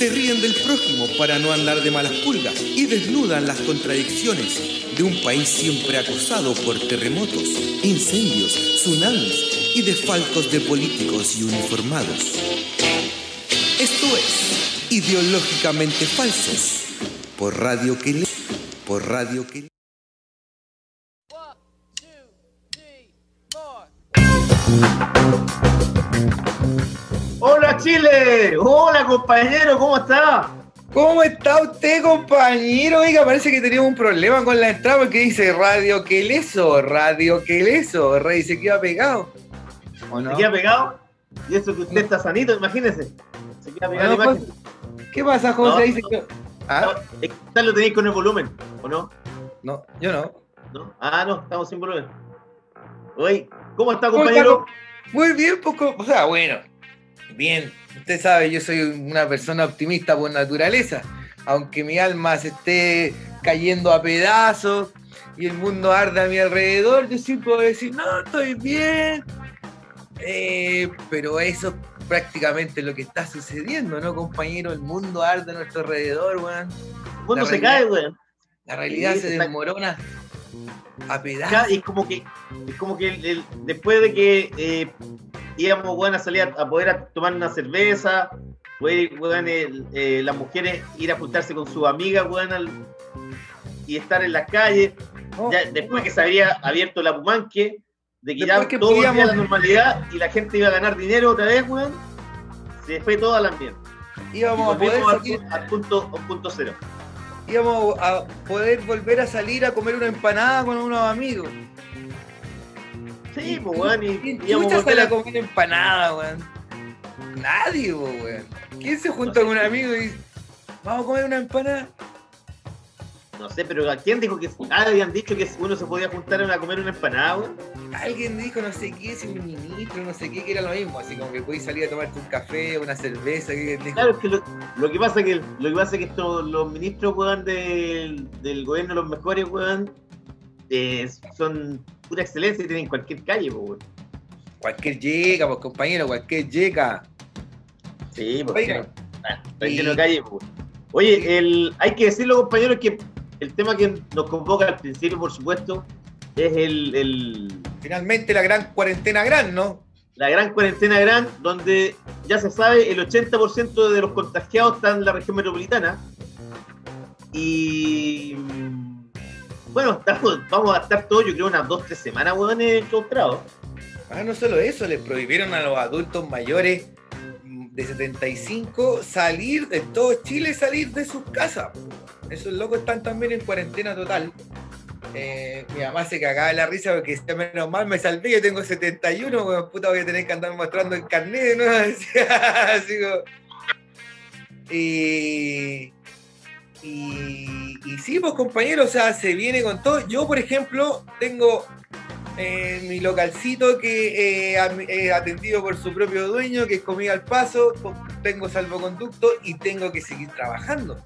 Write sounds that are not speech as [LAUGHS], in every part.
se ríen del prójimo para no andar de malas pulgas y desnudan las contradicciones de un país siempre acosado por terremotos, incendios, tsunamis y desfalcos de políticos y uniformados. Esto es Ideológicamente Falsos por Radio que por Radio que Chile, hola compañero, ¿cómo está? ¿Cómo está usted, compañero? Oiga, parece que teníamos un problema con la entrada porque dice Radio Queleso, Radio Queleso, Rey se queda pegado. ¿O no? ¿Se queda pegado? Y eso que usted está sanito, imagínese. Se queda pegado imagen. ¿Qué pasa, José? dice que... ¿Ah? No, lo tenéis con el volumen, ¿o no? No, yo no. ¿No? Ah, no, estamos sin volumen. Oye, ¿cómo está, compañero? Muy bien, poco, o sea, bueno, bien, usted sabe, yo soy una persona optimista por naturaleza, aunque mi alma se esté cayendo a pedazos y el mundo arde a mi alrededor, yo sí puedo decir, no, estoy bien. Eh, pero eso es prácticamente lo que está sucediendo, ¿no, compañero? El mundo arde a nuestro alrededor, weón. El mundo se cae, weón. La realidad se desmorona a pedazos. Y como que, es como que después de que eh, íbamos bueno, a salir a, poder tomar una cerveza, poder eh, las mujeres ir a juntarse con sus amigas y estar en la calle. Oh. después que se había abierto la Pumanque, de que ya todo podíamos... la normalidad y la gente iba a ganar dinero otra vez, weón, se fue todo al ambiente. Íbamos a poder al, punto, al punto cero. Íbamos a poder volver a salir a comer una empanada con unos amigos. Sí, pues, weón. Y, ¿Quién sale a comer empanada, weón? Nadie, weón. ¿Quién se junta con un amigo y vamos a comer una empanada? No sé, pero ¿a quién dijo que habían dicho que uno se podía juntar a comer una empanada, weón? Alguien dijo no sé qué, si un ministro, no sé qué, que era lo mismo, así como que podéis salir a tomarte un café, una cerveza, que Claro, es que lo, que pasa que lo que pasa es que estos, los ministros, weón, del, del gobierno, los mejores, weón, eh, son pura excelencia y tienen cualquier calle, pues, Cualquier llega, pues, compañero, cualquier llega. Sí, pues, está lleno de calle, pues. Oye, el, hay que decirlo, compañeros, que el tema que nos convoca al principio, por supuesto, es el, el... Finalmente la gran cuarentena gran, ¿no? La gran cuarentena gran, donde ya se sabe, el 80% de los contagiados están en la región metropolitana. Y bueno, vamos a estar todos, yo creo, unas dos, tres semanas, weón, enclaustrados. Ah, no solo eso, les prohibieron a los adultos mayores de 75 salir de todo Chile, salir de sus casas. Esos locos están también en cuarentena total. Eh, mi mamá se cagaba de la risa porque está menos mal me salvé, yo tengo 71, weón, puta voy a tener que andar mostrando el carnet, ¿no? [LAUGHS] Así como... Y y, sí, pues compañeros, o sea, se viene con todo. Yo, por ejemplo, tengo eh, mi localcito que eh, atendido por su propio dueño, que es comida al paso, tengo salvoconducto y tengo que seguir trabajando.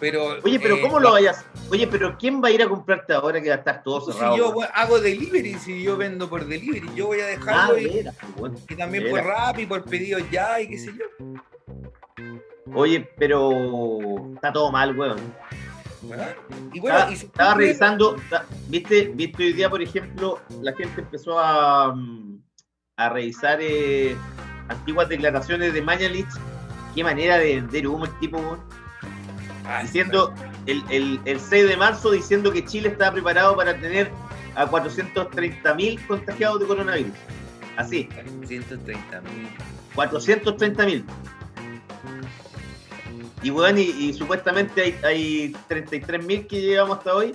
Pero, Oye, pero ¿cómo lo vayas? Oye, pero ¿quién va a ir a comprarte ahora que va a estar todo pues cerrado? Si yo hago delivery, si yo vendo por delivery, yo voy a dejarlo ah, y, también por rap y por pedidos ya y qué sé yo. Oye, pero está todo mal, weón. Y bueno, estaba, revisando, ¿viste, viste hoy día, por ejemplo, la gente empezó a, mm, a revisar eh, antiguas declaraciones de Mañalich. Qué manera de vender humo el tipo, weón. Ah, diciendo, el, el, el 6 de marzo, diciendo que Chile estaba preparado para tener a 430.000 contagiados de coronavirus. Así. 430.000. 430.000. Y bueno, y, supuestamente hay, hay 33.000 que llevamos hasta hoy.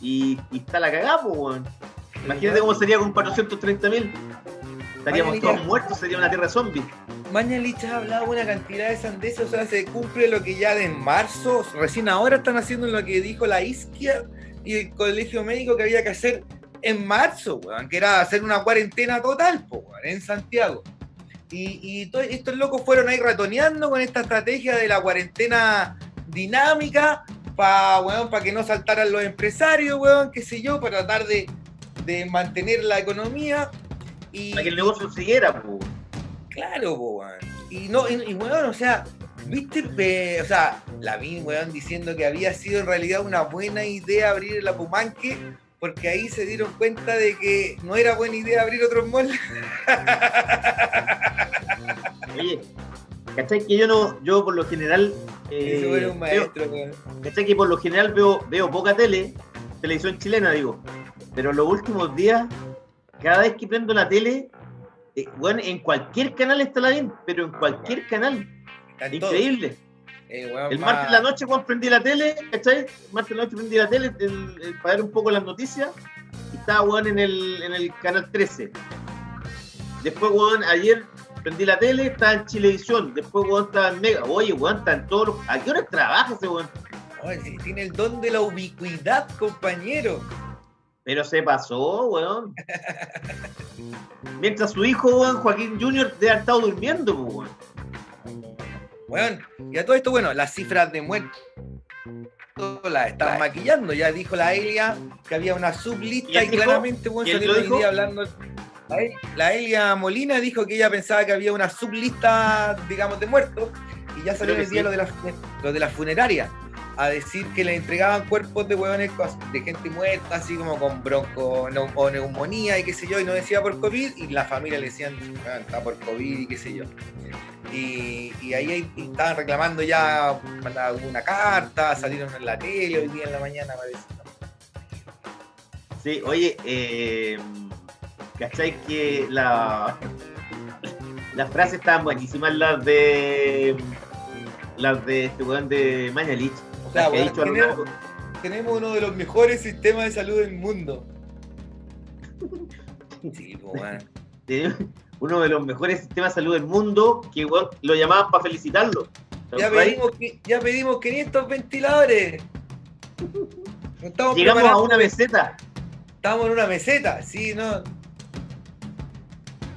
Y, está la cagada, pues, weón. Imagínate cómo sería con 430.000. Estaríamos todos muertos, sería una tierra zombie. Mañalich ha hablado una cantidad de sandeces, o sea, se cumple lo que ya de en marzo, recién ahora están haciendo lo que dijo la Isquia y el colegio médico que había que hacer en marzo, weón, que era hacer una cuarentena total, po, en Santiago. Y, y estos locos fueron ahí ratoneando con esta estrategia de la cuarentena dinámica para para que no saltaran los empresarios, weón, qué sé yo, para tratar de, de mantener la economía. Y, para que el negocio siguiera, po. Claro, po, weón. Y, no, y, weón, o sea, viste, o sea, la vi, weón, diciendo que había sido en realidad una buena idea abrir el Apumanque, porque ahí se dieron cuenta de que no era buena idea abrir otros malls. [LAUGHS] Oye, ¿cachai? Que yo no, yo por lo general. Eh, un maestro, veo, ¿Cachai? Que por lo general veo, veo poca tele, televisión chilena, digo. Pero los últimos días, cada vez que prendo la tele, bueno, eh, en cualquier canal está la bien, pero en cualquier canal. Increíble. Eh, el martes en la noche, cuando prendí la tele, ¿cachai? El martes en la noche prendí la tele para ver un poco las noticias y estaba, weón, en el, en el canal 13. Después, weón, ayer prendí la tele, estaba en Chilevisión. Después, weón, estaba en Mega. Oye, weón, está en todos los... ¿A qué hora trabaja ese weón? Oye, tiene el don de la ubicuidad, compañero. Pero se pasó, weón. Mientras su hijo, weón, Joaquín Jr., debe haber estado durmiendo, weón. Weón, y a todo esto, bueno, las cifras de muertos las están maquillando. Ya dijo la Elia que había una sublista y, claramente, weón, salió hoy día hablando. La Elia Molina dijo que ella pensaba que había una sublista, digamos, de muertos. Y ya salió el día lo de la, lo de la funeraria a decir que le entregaban cuerpos de hueones de gente muerta, así como con bronco o neumonía y qué sé yo, y no decía por COVID, y la familia le decían, ah, está por COVID y qué sé yo. Y, ahí estaban reclamando ya una carta, salieron en la tele hoy día en la mañana, parece. Sí, oye, eh, ¿cachai que la, las frases estaban buenísimas, las de las de este weón de Mañalich? Tenemos, uno de los mejores sistemas de salud del mundo. [LAUGHS] Sí, pues, uno de los mejores sistemas de salud del mundo que lo llamaban para felicitarlo. Ya pedimos, ya pedimos 500 ventiladores. Llegamos a una meseta. Estamos en una meseta, sí, ¿no?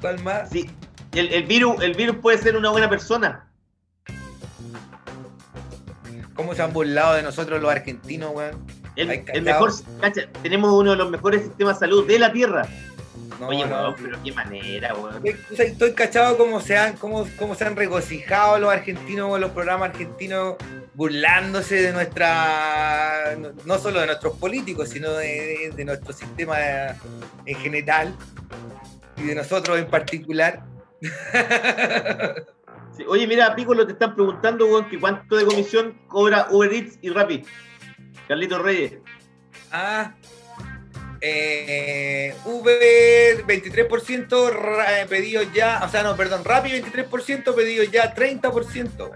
¿Cuál más? Sí, el, el, virus, el virus puede ser una buena persona cómo se han burlado de nosotros los argentinos, weón. El, mejor, cacha, tenemos uno de los mejores sistemas de salud de la Tierra. No, Oye, no, pero qué manera, weón. Estoy cachado cómo se han, cómo, cómo se han regocijado los argentinos con los programas argentinos burlándose de nuestra, no solo de nuestros políticos, sino de, de nuestro sistema en general y de nosotros en particular. [LAUGHS] Oye, mira, Piccolo te están preguntando, weón, que cuánto de comisión cobra Uber Eats y Rappi. Carlitos Reyes. Ah, eh, Uber 23% pedidos ya, o sea, no, perdón, Rappi 23% pedidos ya 30%.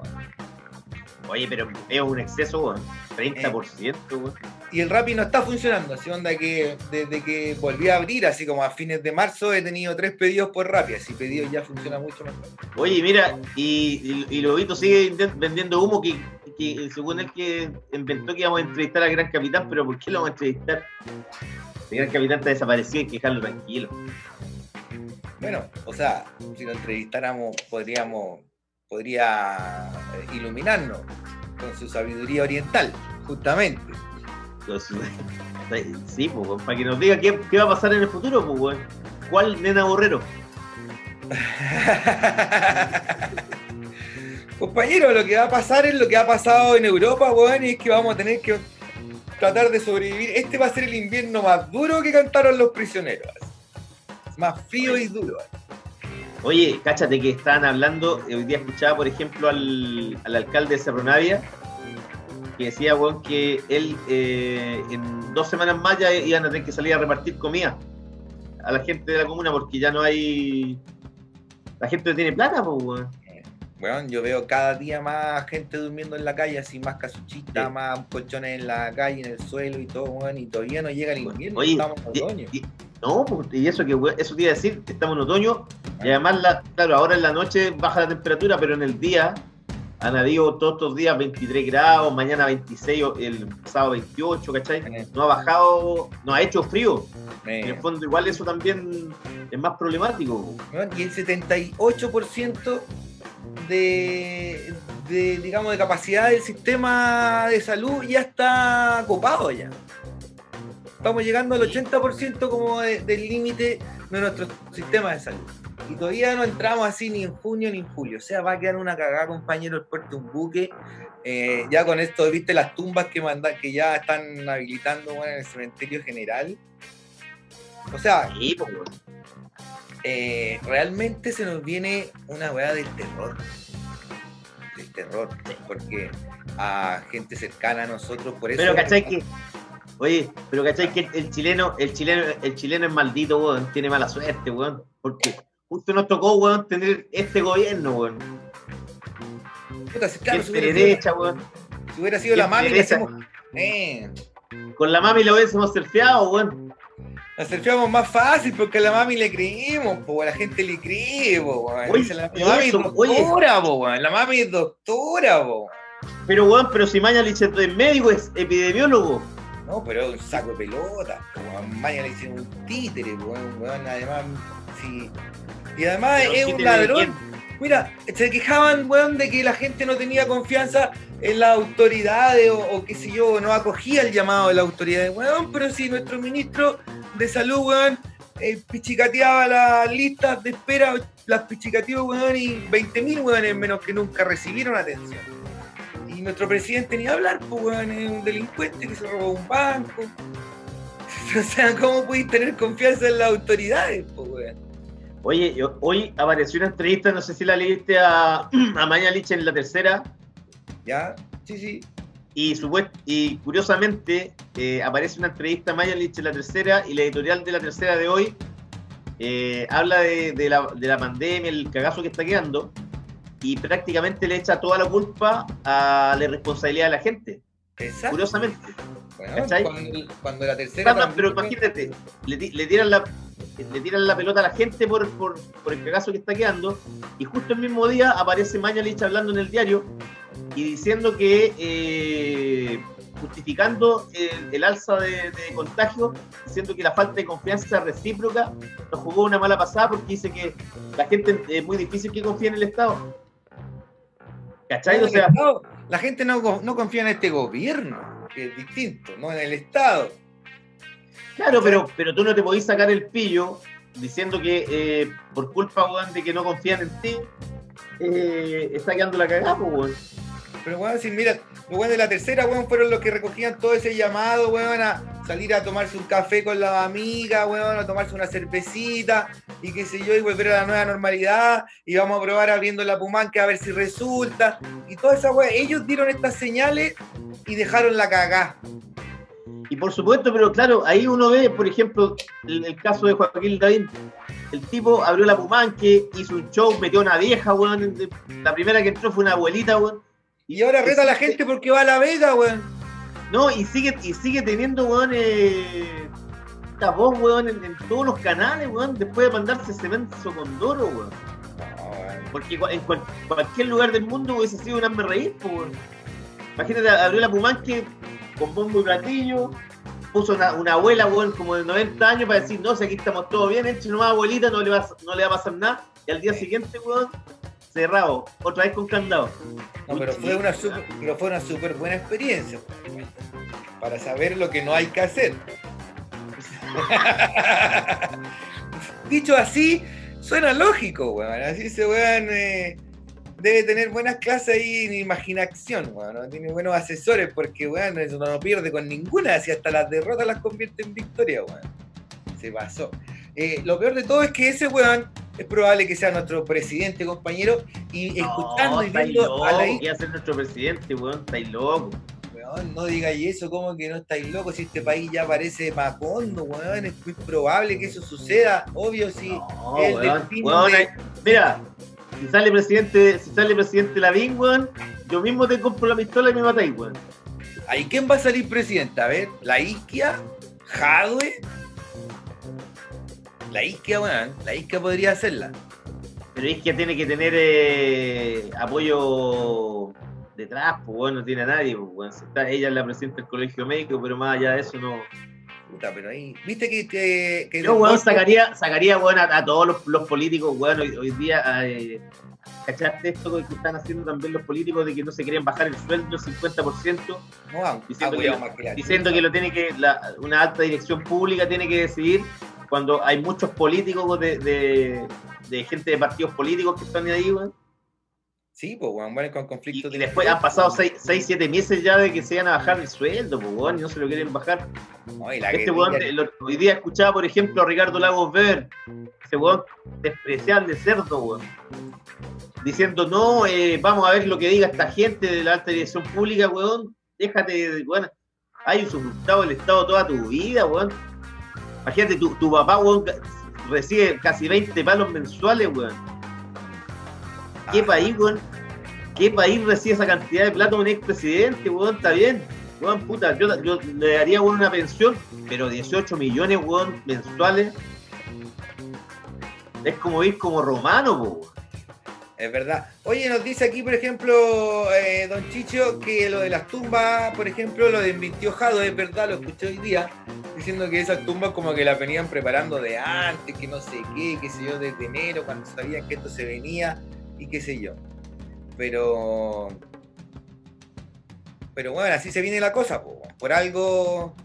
Oye, pero es un exceso, weón. 30%, weón. Y el Rappi no está funcionando, así onda que desde que volví a abrir, así como a fines de marzo, he tenido tres pedidos por Rappi, así pedidos ya funciona mucho mejor. Oye, mira, y, y, Lobito sigue vendiendo humo que, según él que inventó que íbamos a entrevistar al Gran Capitán, pero ¿por qué lo vamos a entrevistar? El Gran Capitán está desaparecido y que dejarlo tranquilo. Bueno, o sea, si lo entrevistáramos, podríamos, podría eh, iluminarnos con su sabiduría oriental, justamente. [LAUGHS] Sí, pues, para que nos diga qué, va a pasar en el futuro, pues, ¿Cuál nena borrero? [LAUGHS] Compañero, lo que va a pasar es lo que ha pasado en Europa, weón, y es que vamos a tener que tratar de sobrevivir. Este va a ser el invierno más duro que cantaron los prisioneros. Más frío y duro. Oye, cáchate que estaban hablando, hoy día escuchaba, por ejemplo, al, al alcalde de Cerro Navia, que decía, weón, que él eh, en dos semanas más ya iban a tener que salir a repartir comida a la gente de la comuna porque ya no hay. La gente no tiene plata, pues, weón. Bueno, yo veo cada día más gente durmiendo en la calle, así más casuchitas, más colchones en la calle, en el suelo y todo, weón, y todavía no llega el invierno, Oye, estamos en otoño. No, pues, y eso que eso te iba a decir, que estamos en otoño, y además, la, claro, ahora en la noche baja la temperatura, pero en el día habido todos estos días 23 grados, mañana 26, el sábado 28, ¿cachai? No ha bajado, no ha hecho frío. En el fondo, igual eso también es más problemático. Y el 78% de, de, digamos, de capacidad del sistema de salud ya está copado ya. Estamos llegando al 80% como del límite de nuestro sistema de salud. Y todavía no entramos así ni en junio ni en julio. O sea, va a quedar una cagada, compañero, el puerto un buque. Eh, ya con esto, viste las tumbas que manda, que ya están habilitando en el cementerio general. O sea, pues, eh, realmente se nos viene una weá del terror. Del terror. Porque a gente cercana a nosotros, por eso. Pero, ¿cachai que? Oye, pero ¿cachai que el chileno, el chileno, el chileno es maldito, weón? Tiene mala suerte, weón. Porque justo nos tocó, weón, tener este gobierno, weón. Puta, claro, si derecha, weón. Si hubiera sido la mami, le hacemos... Eh. Con la mami lo hubiésemos surfeado, weón. La surfeamos más fácil porque a la mami le creímos, po, a la gente le cree, po, Oye, la, mami es doctora, po, weón. La mami es doctora, po. Pero, weón, pero si Mañalich es médico, es epidemiólogo. No, pero es un saco de pelota, weón. Mañalich es un títere, weón, weón. Además, sí. Y además es un ladrón. Mira, se quejaban, weón, de que la gente no tenía confianza en las autoridades o, qué sé yo, no acogía el llamado de las autoridades, weón, pero si nuestro ministro de salud, weón, eh, pichicateaba las listas de espera, las pichicateó, weón, y 20.000 weones menos que nunca recibieron atención. Y nuestro presidente ni hablar, pues, weón, es un delincuente que se robó un banco. [LAUGHS] O sea, ¿cómo puedes tener confianza en las autoridades, pues, weón? Oye, hoy apareció una entrevista, no sé si la leíste a, [CLEARS THROAT] a Maña Lich en la tercera. Ya, sí, sí. Y, y curiosamente eh, aparece una entrevista a Maya Lich en la tercera y la editorial de la tercera de hoy eh, habla de, la, de, la, pandemia, el cagazo que está quedando y prácticamente le echa toda la culpa a la responsabilidad de la gente. Exacto. Curiosamente. cuando, la tercera. pero imagínate, le, le tiran la, le tiran la pelota a la gente por, por, el cagazo que está quedando, y justo el mismo día aparece Mañalich hablando en el diario y diciendo que, eh, justificando el, alza de, contagio, diciendo que la falta de confianza recíproca nos jugó una mala pasada porque dice que la gente es muy difícil que confíe en el Estado. ¿Cachai? O sea, la gente no, no confía en este gobierno, que es distinto, no en el Estado. Claro, pero, pero tú no te podís sacar el pillo diciendo que eh, por culpa, de que no confían en ti, eh, está quedando la cagada, weón. Pero, weón, si mira, los de la tercera, weón, fueron los que recogían todo ese llamado, weón, a salir a tomarse un café con la amiga, weón, a tomarse una cervecita y qué sé yo, y volver a la nueva normalidad, y vamos a probar abriendo la pumanca a ver si resulta, y toda esa weón, ellos dieron estas señales y dejaron la cagada. Y por supuesto, pero claro, ahí uno ve, por ejemplo, el, caso de Joaquín David. El tipo abrió la Pumanque, hizo un show, metió una vieja, weón. La primera que entró fue una abuelita, weón. Y ahora reta a la gente porque va a la Vega, weón. No, y sigue, y sigue teniendo, weón, eh, esta voz, weón, en, todos los canales, weón, después de mandarse cemento con Doro, weón. Porque en cualquier lugar del mundo hubiese sido un hambre reír, weón. Imagínate, abrió la Pumanque con bombo y platillo, puso una, abuela, como de 90 años para decir, no, si aquí estamos todos bien, entre nomás abuelita, no le, va, no le va a pasar nada. Y al día siguiente, weón, cerrado, otra vez con candado. No, pero, fue una super, pero fue una súper buena experiencia, para saber lo que no hay que hacer. [LAUGHS] Dicho así, suena lógico, weón. Así se weón. Eh, debe tener buenas clases ahí en imaginación, bueno, tiene buenos asesores porque, bueno, eso no pierde con ninguna, si hasta las derrotas las convierte en victoria, bueno. Se pasó. Eh, lo peor de todo es que ese weón es probable que sea nuestro presidente, compañero, y escuchando y viendo a la ser nuestro presidente, weón, estáis loco. Weón, no digáis eso, como que no estáis locos, si este país ya parece Macondo, weón, es muy probable que eso suceda, obvio si no, weón, Mira, si sale presidente, si sale presidente Lavín, weón, yo mismo te compro la pistola y me matáis, weón. ¿Ahí quién va a salir presidente? A ver, la Isquia, Jadwe. La isquia, weón, la isquia podría hacerla. Pero isquia tiene que tener eh, apoyo detrás, pues bueno, no tiene a nadie, pues Está, ella es la presidenta del colegio médico, pero más allá de eso no. Puta, pero ahí. Viste que. que, que Yo, weón, sacaría, sacaría bueno, a, todos los, políticos, weón, hoy, día. Eh, ¿Cachaste esto que están haciendo también los políticos de que no se quieren bajar el sueldo el 50%? No, diciendo, que, diciendo que lo tiene que, la, una alta dirección pública tiene que decidir cuando hay muchos políticos de, de, de gente de partidos políticos que están ahí, weón. Sí, pues, weón, bueno, con conflictos. Y, después han pasado 6, 7 meses ya de que se iban a bajar el sueldo, pues, weón, y no se lo quieren bajar. este weón, hoy día escuchaba, por ejemplo, a Ricardo Lagos Ver, ese weón despreciable cerdo, weón, diciendo, no, eh, vamos a ver lo que diga esta gente de la alta dirección pública, weón, déjate, weón, hay usurpado el Estado toda tu vida, weón. Imagínate, tu, tu papá, weón, recibe casi 20 palos mensuales, weón. ¿Qué ah. país, weón? ¿Qué país recibe esa cantidad de plata un expresidente, weón? Está bien. Weón, puta, yo, le daría weón, una pensión, pero 18 millones, weón, mensuales. Es como ir como romano, weón. Es verdad. Oye, nos dice aquí, por ejemplo, eh, Don Chicho, que lo de las tumbas, por ejemplo, lo de Mintió Jado, es verdad, lo escuché hoy día, diciendo que esas tumbas como que las venían preparando de antes, que no sé qué, qué sé yo, desde enero, cuando sabían que esto se venía y qué sé yo. Pero. Pero bueno, así se viene la cosa, por algo.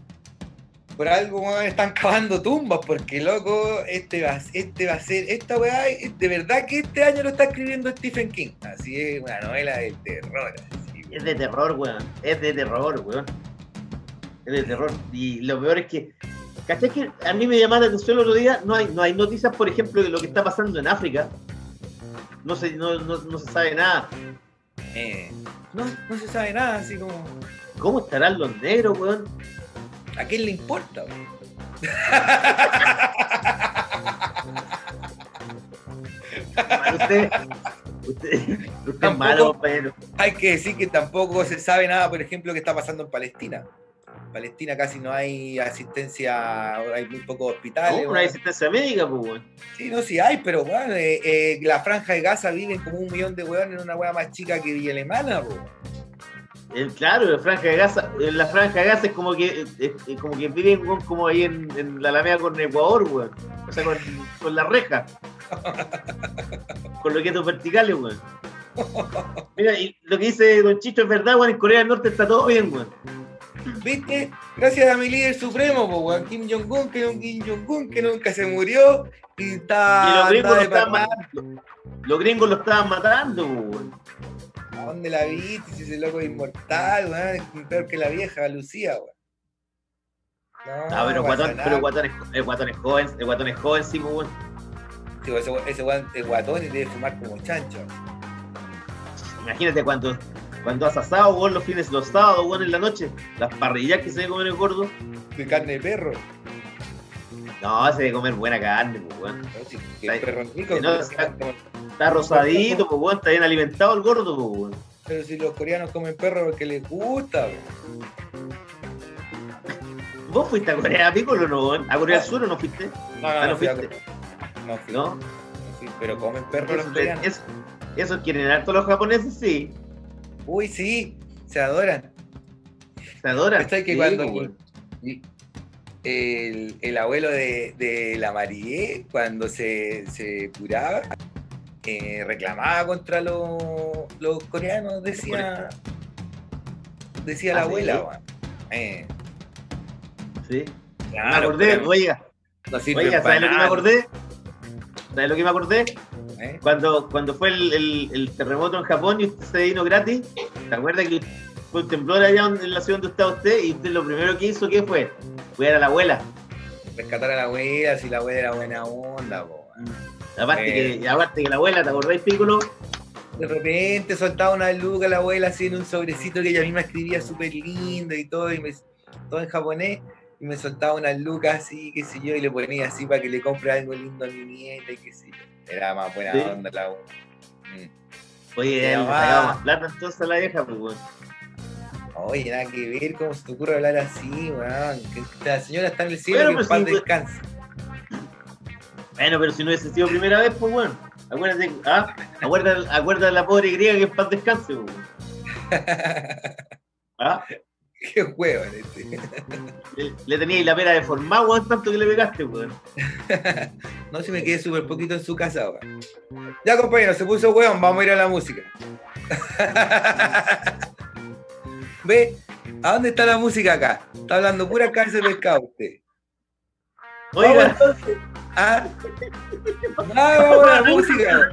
Por algo están cavando tumbas, porque loco, este va, este va a ser, esta weá, de verdad que este año lo está escribiendo Stephen King. Así es, una novela de terror. es de terror, weón. Es de terror, weón. Es de terror. Y lo peor es que ¿Cachai que a mí me llamaba la atención el otro día? No hay, no hay noticias, por ejemplo, de lo que está pasando en África no se, no, no, no se sabe nada. Eh, no, no se sabe nada, así como. ¿Cómo estarán los negros, weón? ¿A quién le importa, usted, usted, usted es malo, pero. Hay que decir que tampoco se sabe nada, por ejemplo, que está pasando en Palestina. Palestina casi no hay asistencia, hay muy pocos hospitales. ¿Cómo no hay asistencia médica, pues? Sí, no, sí hay, pero, bueno, eh, eh, la franja de Gaza viven como un millón de weón en una weá más chica que Villa Alemana, pues. Claro, la franja de Gaza, la franja de Gaza es como que como que viven como ahí en, la Alameda con Ecuador, weón. O sea, con, con la reja. con los quietos verticales, weón. Mira, y lo que dice Don Chicho es verdad, weón, en Corea del Norte está todo bien, weón. ¿Viste? Gracias a mi líder supremo, po, Kim Jong-un, que Kim Jong-un que nunca se murió y está. Y los gringos lo estaban matando. Los gringos lo estaban matando, ¿A dónde la viste? Si ese loco es inmortal, weón, es peor que la vieja Lucía, weón. No, pero, guatón, pero guatón, es, el guatón es joven, el guatón es joven, sí, pues, weón. Sí, ese, ese guatón, el guatón y debe fumar como chancho. Imagínate cuánto cuando has asado, weón, los fines, los sábados, weón, en la noche, las parrillas que se debe comer el gordo. De carne de perro. No, se debe comer buena carne, pues, weón. está, perro rico, está, rosadito, pues, weón, está bien alimentado el gordo, pues, weón. Pero si los coreanos comen perro porque les gusta, weón. ¿Vos fuiste a Corea, Piccolo, o no, weón? ¿A Corea del Sur o no fuiste? No, no, ah, no, fuiste. No, fui. ¿No? pero comen perro los coreanos. Eso, eso quieren harto los japoneses, sí. Uy, sí, se adoran. Se adoran. que cuando el, abuelo de, la Marie, cuando se, curaba, eh, reclamaba contra los, coreanos, decía, decía la ¿Ah, abuela. Eh. Sí. me acordé, oiga. oiga, ¿sabes lo que me acordé? ¿Sabes lo que me acordé? ¿Eh? Cuando, cuando fue el, terremoto en Japón y usted se vino gratis, ¿te acuerdas que fue un temblor allá en la ciudad donde estaba usted? Y usted lo primero que hizo, ¿qué fue? Cuidar a la abuela. Rescatar a la abuela, si la abuela era buena onda, po. Aparte, que, eh. aparte que la abuela, ¿te acordáis, Piccolo? De repente soltaba una luca la abuela así en un sobrecito que ella misma escribía súper lindo y todo, y me, todo en japonés y me soltaba unas lucas así, qué sé yo, y le ponía así para que le compre algo lindo a mi nieta y qué sé yo. Era más buena onda la mm. Oye, le más plata entonces a la vieja, pues, weón. Oye, nada que ver, ¿cómo se te ocurre hablar así, weón? Que la señora está en el cielo y que en paz descanse. Bueno, pero si no hubiese sido primera vez, pues bueno. Acuérdate, ¿ah? acuérdate, acuérdate la pobre griega que en paz descanse, pues. [LAUGHS] ¿Ah? Qué huevo este. Le, le teníais la pera deformada, weón, tanto que le pegaste, weón. [LAUGHS] no, si me quedé súper poquito en su casa, weón. Ya, compañero, se puso weón, vamos a ir a la música. [LAUGHS] Ve, ¿a dónde está la música acá? Está hablando pura cárcel de pescado usted. Oiga. entonces. ¿Ah? vamos a la música.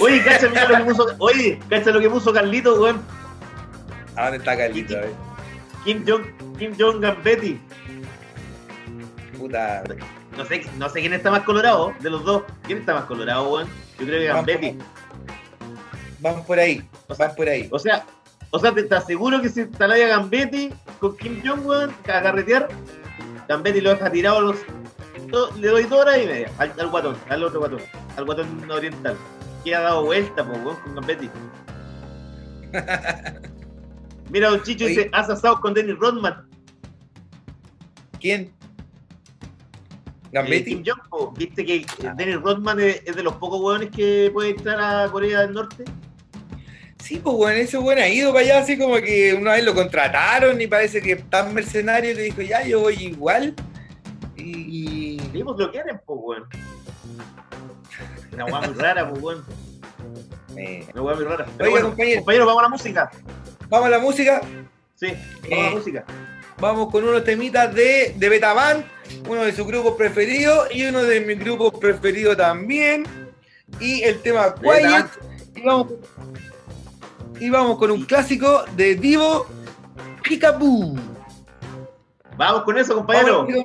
Oye, cacha lo que puso, oye, cacha lo que puso Carlito, weón. ¿A dónde está Carlito? Kim Jong, Kim Jong Gambetti. Puta. No sé, no sé quién está más colorado de los dos. ¿Quién está más colorado, weón? Yo creo que Gambetti. Van por ahí, van por ahí. O sea, o sea, ¿te estás seguro que si instaláis a Gambetti con Kim Jong, weón, a carretear, Gambetti lo deja tirado a los. Le doy dos horas y media al, al, guatón, al otro guatón, al guatón oriental. Que ha dado vuelta, weón, con Gambetti. [LAUGHS] Mira, Don Chicho dice, has asado con Dennis Rodman. ¿Quién? ¿Gambetti? Eh, ¿Viste que ah. Dennis Rodman es, de los pocos hueones que puede entrar a Corea del Norte? Sí, pues bueno, ese bueno ha ido para allá así como que una vez lo contrataron y parece que tan mercenario le dijo, ya, yo voy igual. Y... Sí, pues lo quieren, pues bueno. Una hueá muy rara, pues bueno. Eh. Una hueá muy rara. Pero bueno, compañero, vamos a la música. ¿Vamos a la música? Sí, vamos a la eh, música. Vamos con unos temitas de, de Betaban, uno de sus grupos preferidos y uno de mis grupos preferidos también. Y el tema Quiet. Y vamos, y vamos con un clásico de Divo Picaboo. Vamos con eso, compañero. un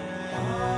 estamos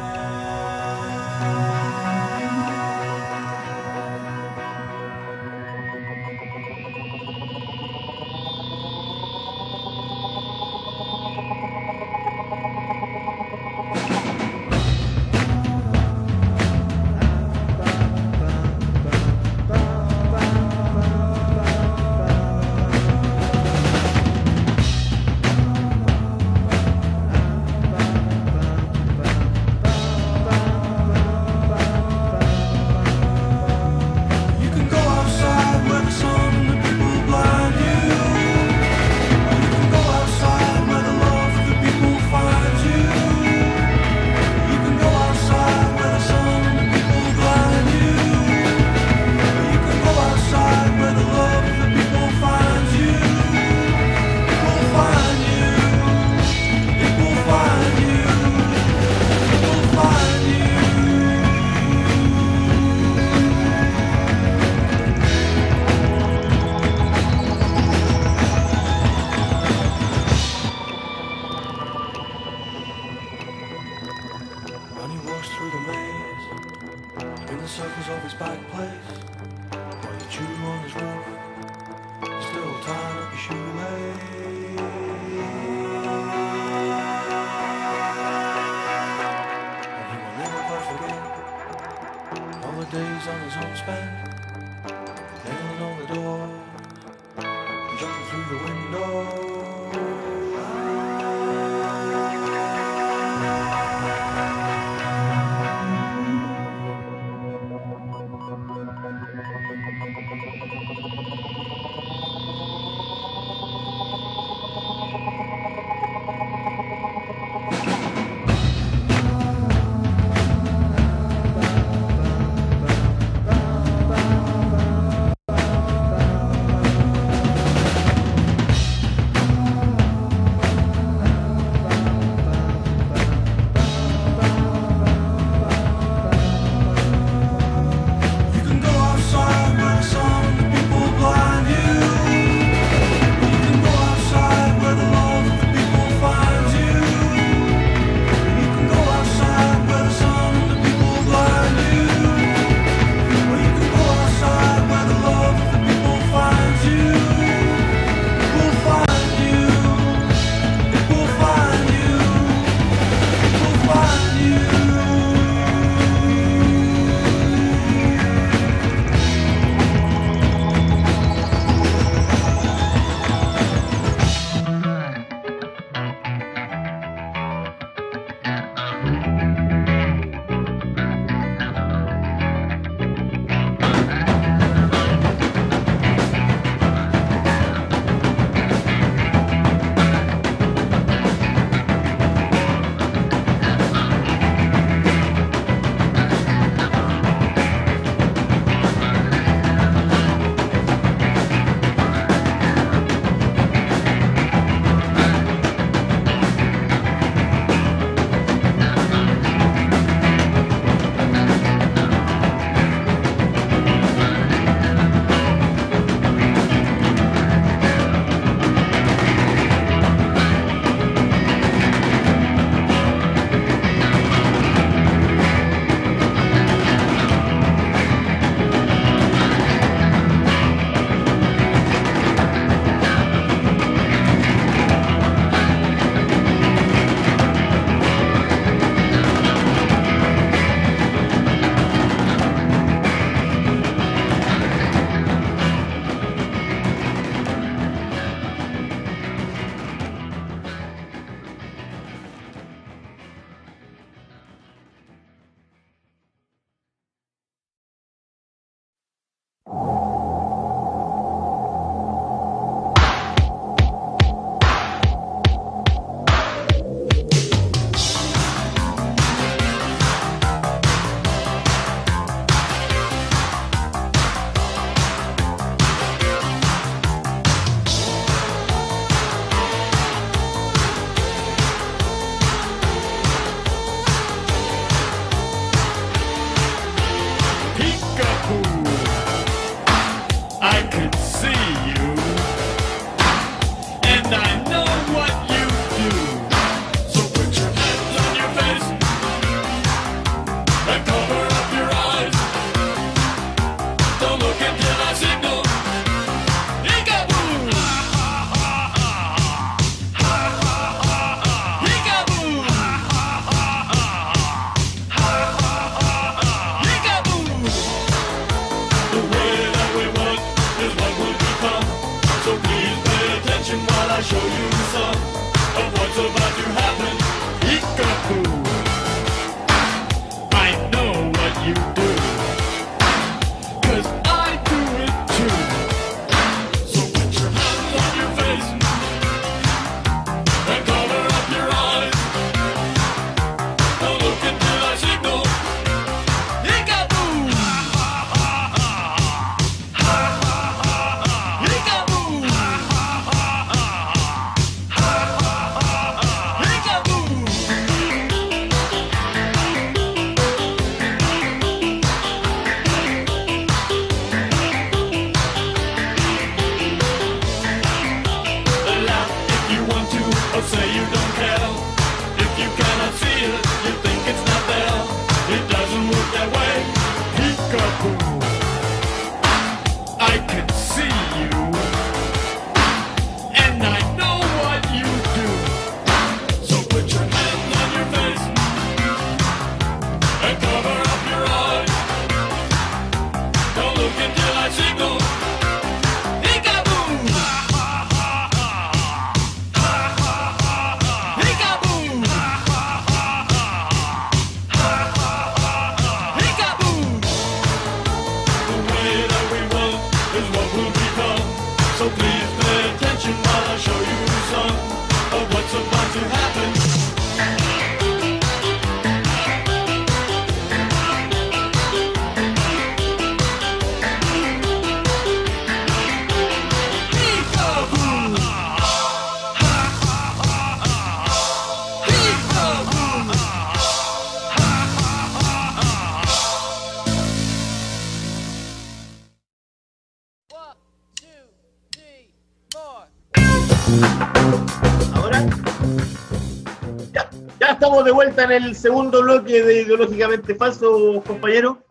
en el segundo bloque de Ideológicamente Falso, compañero.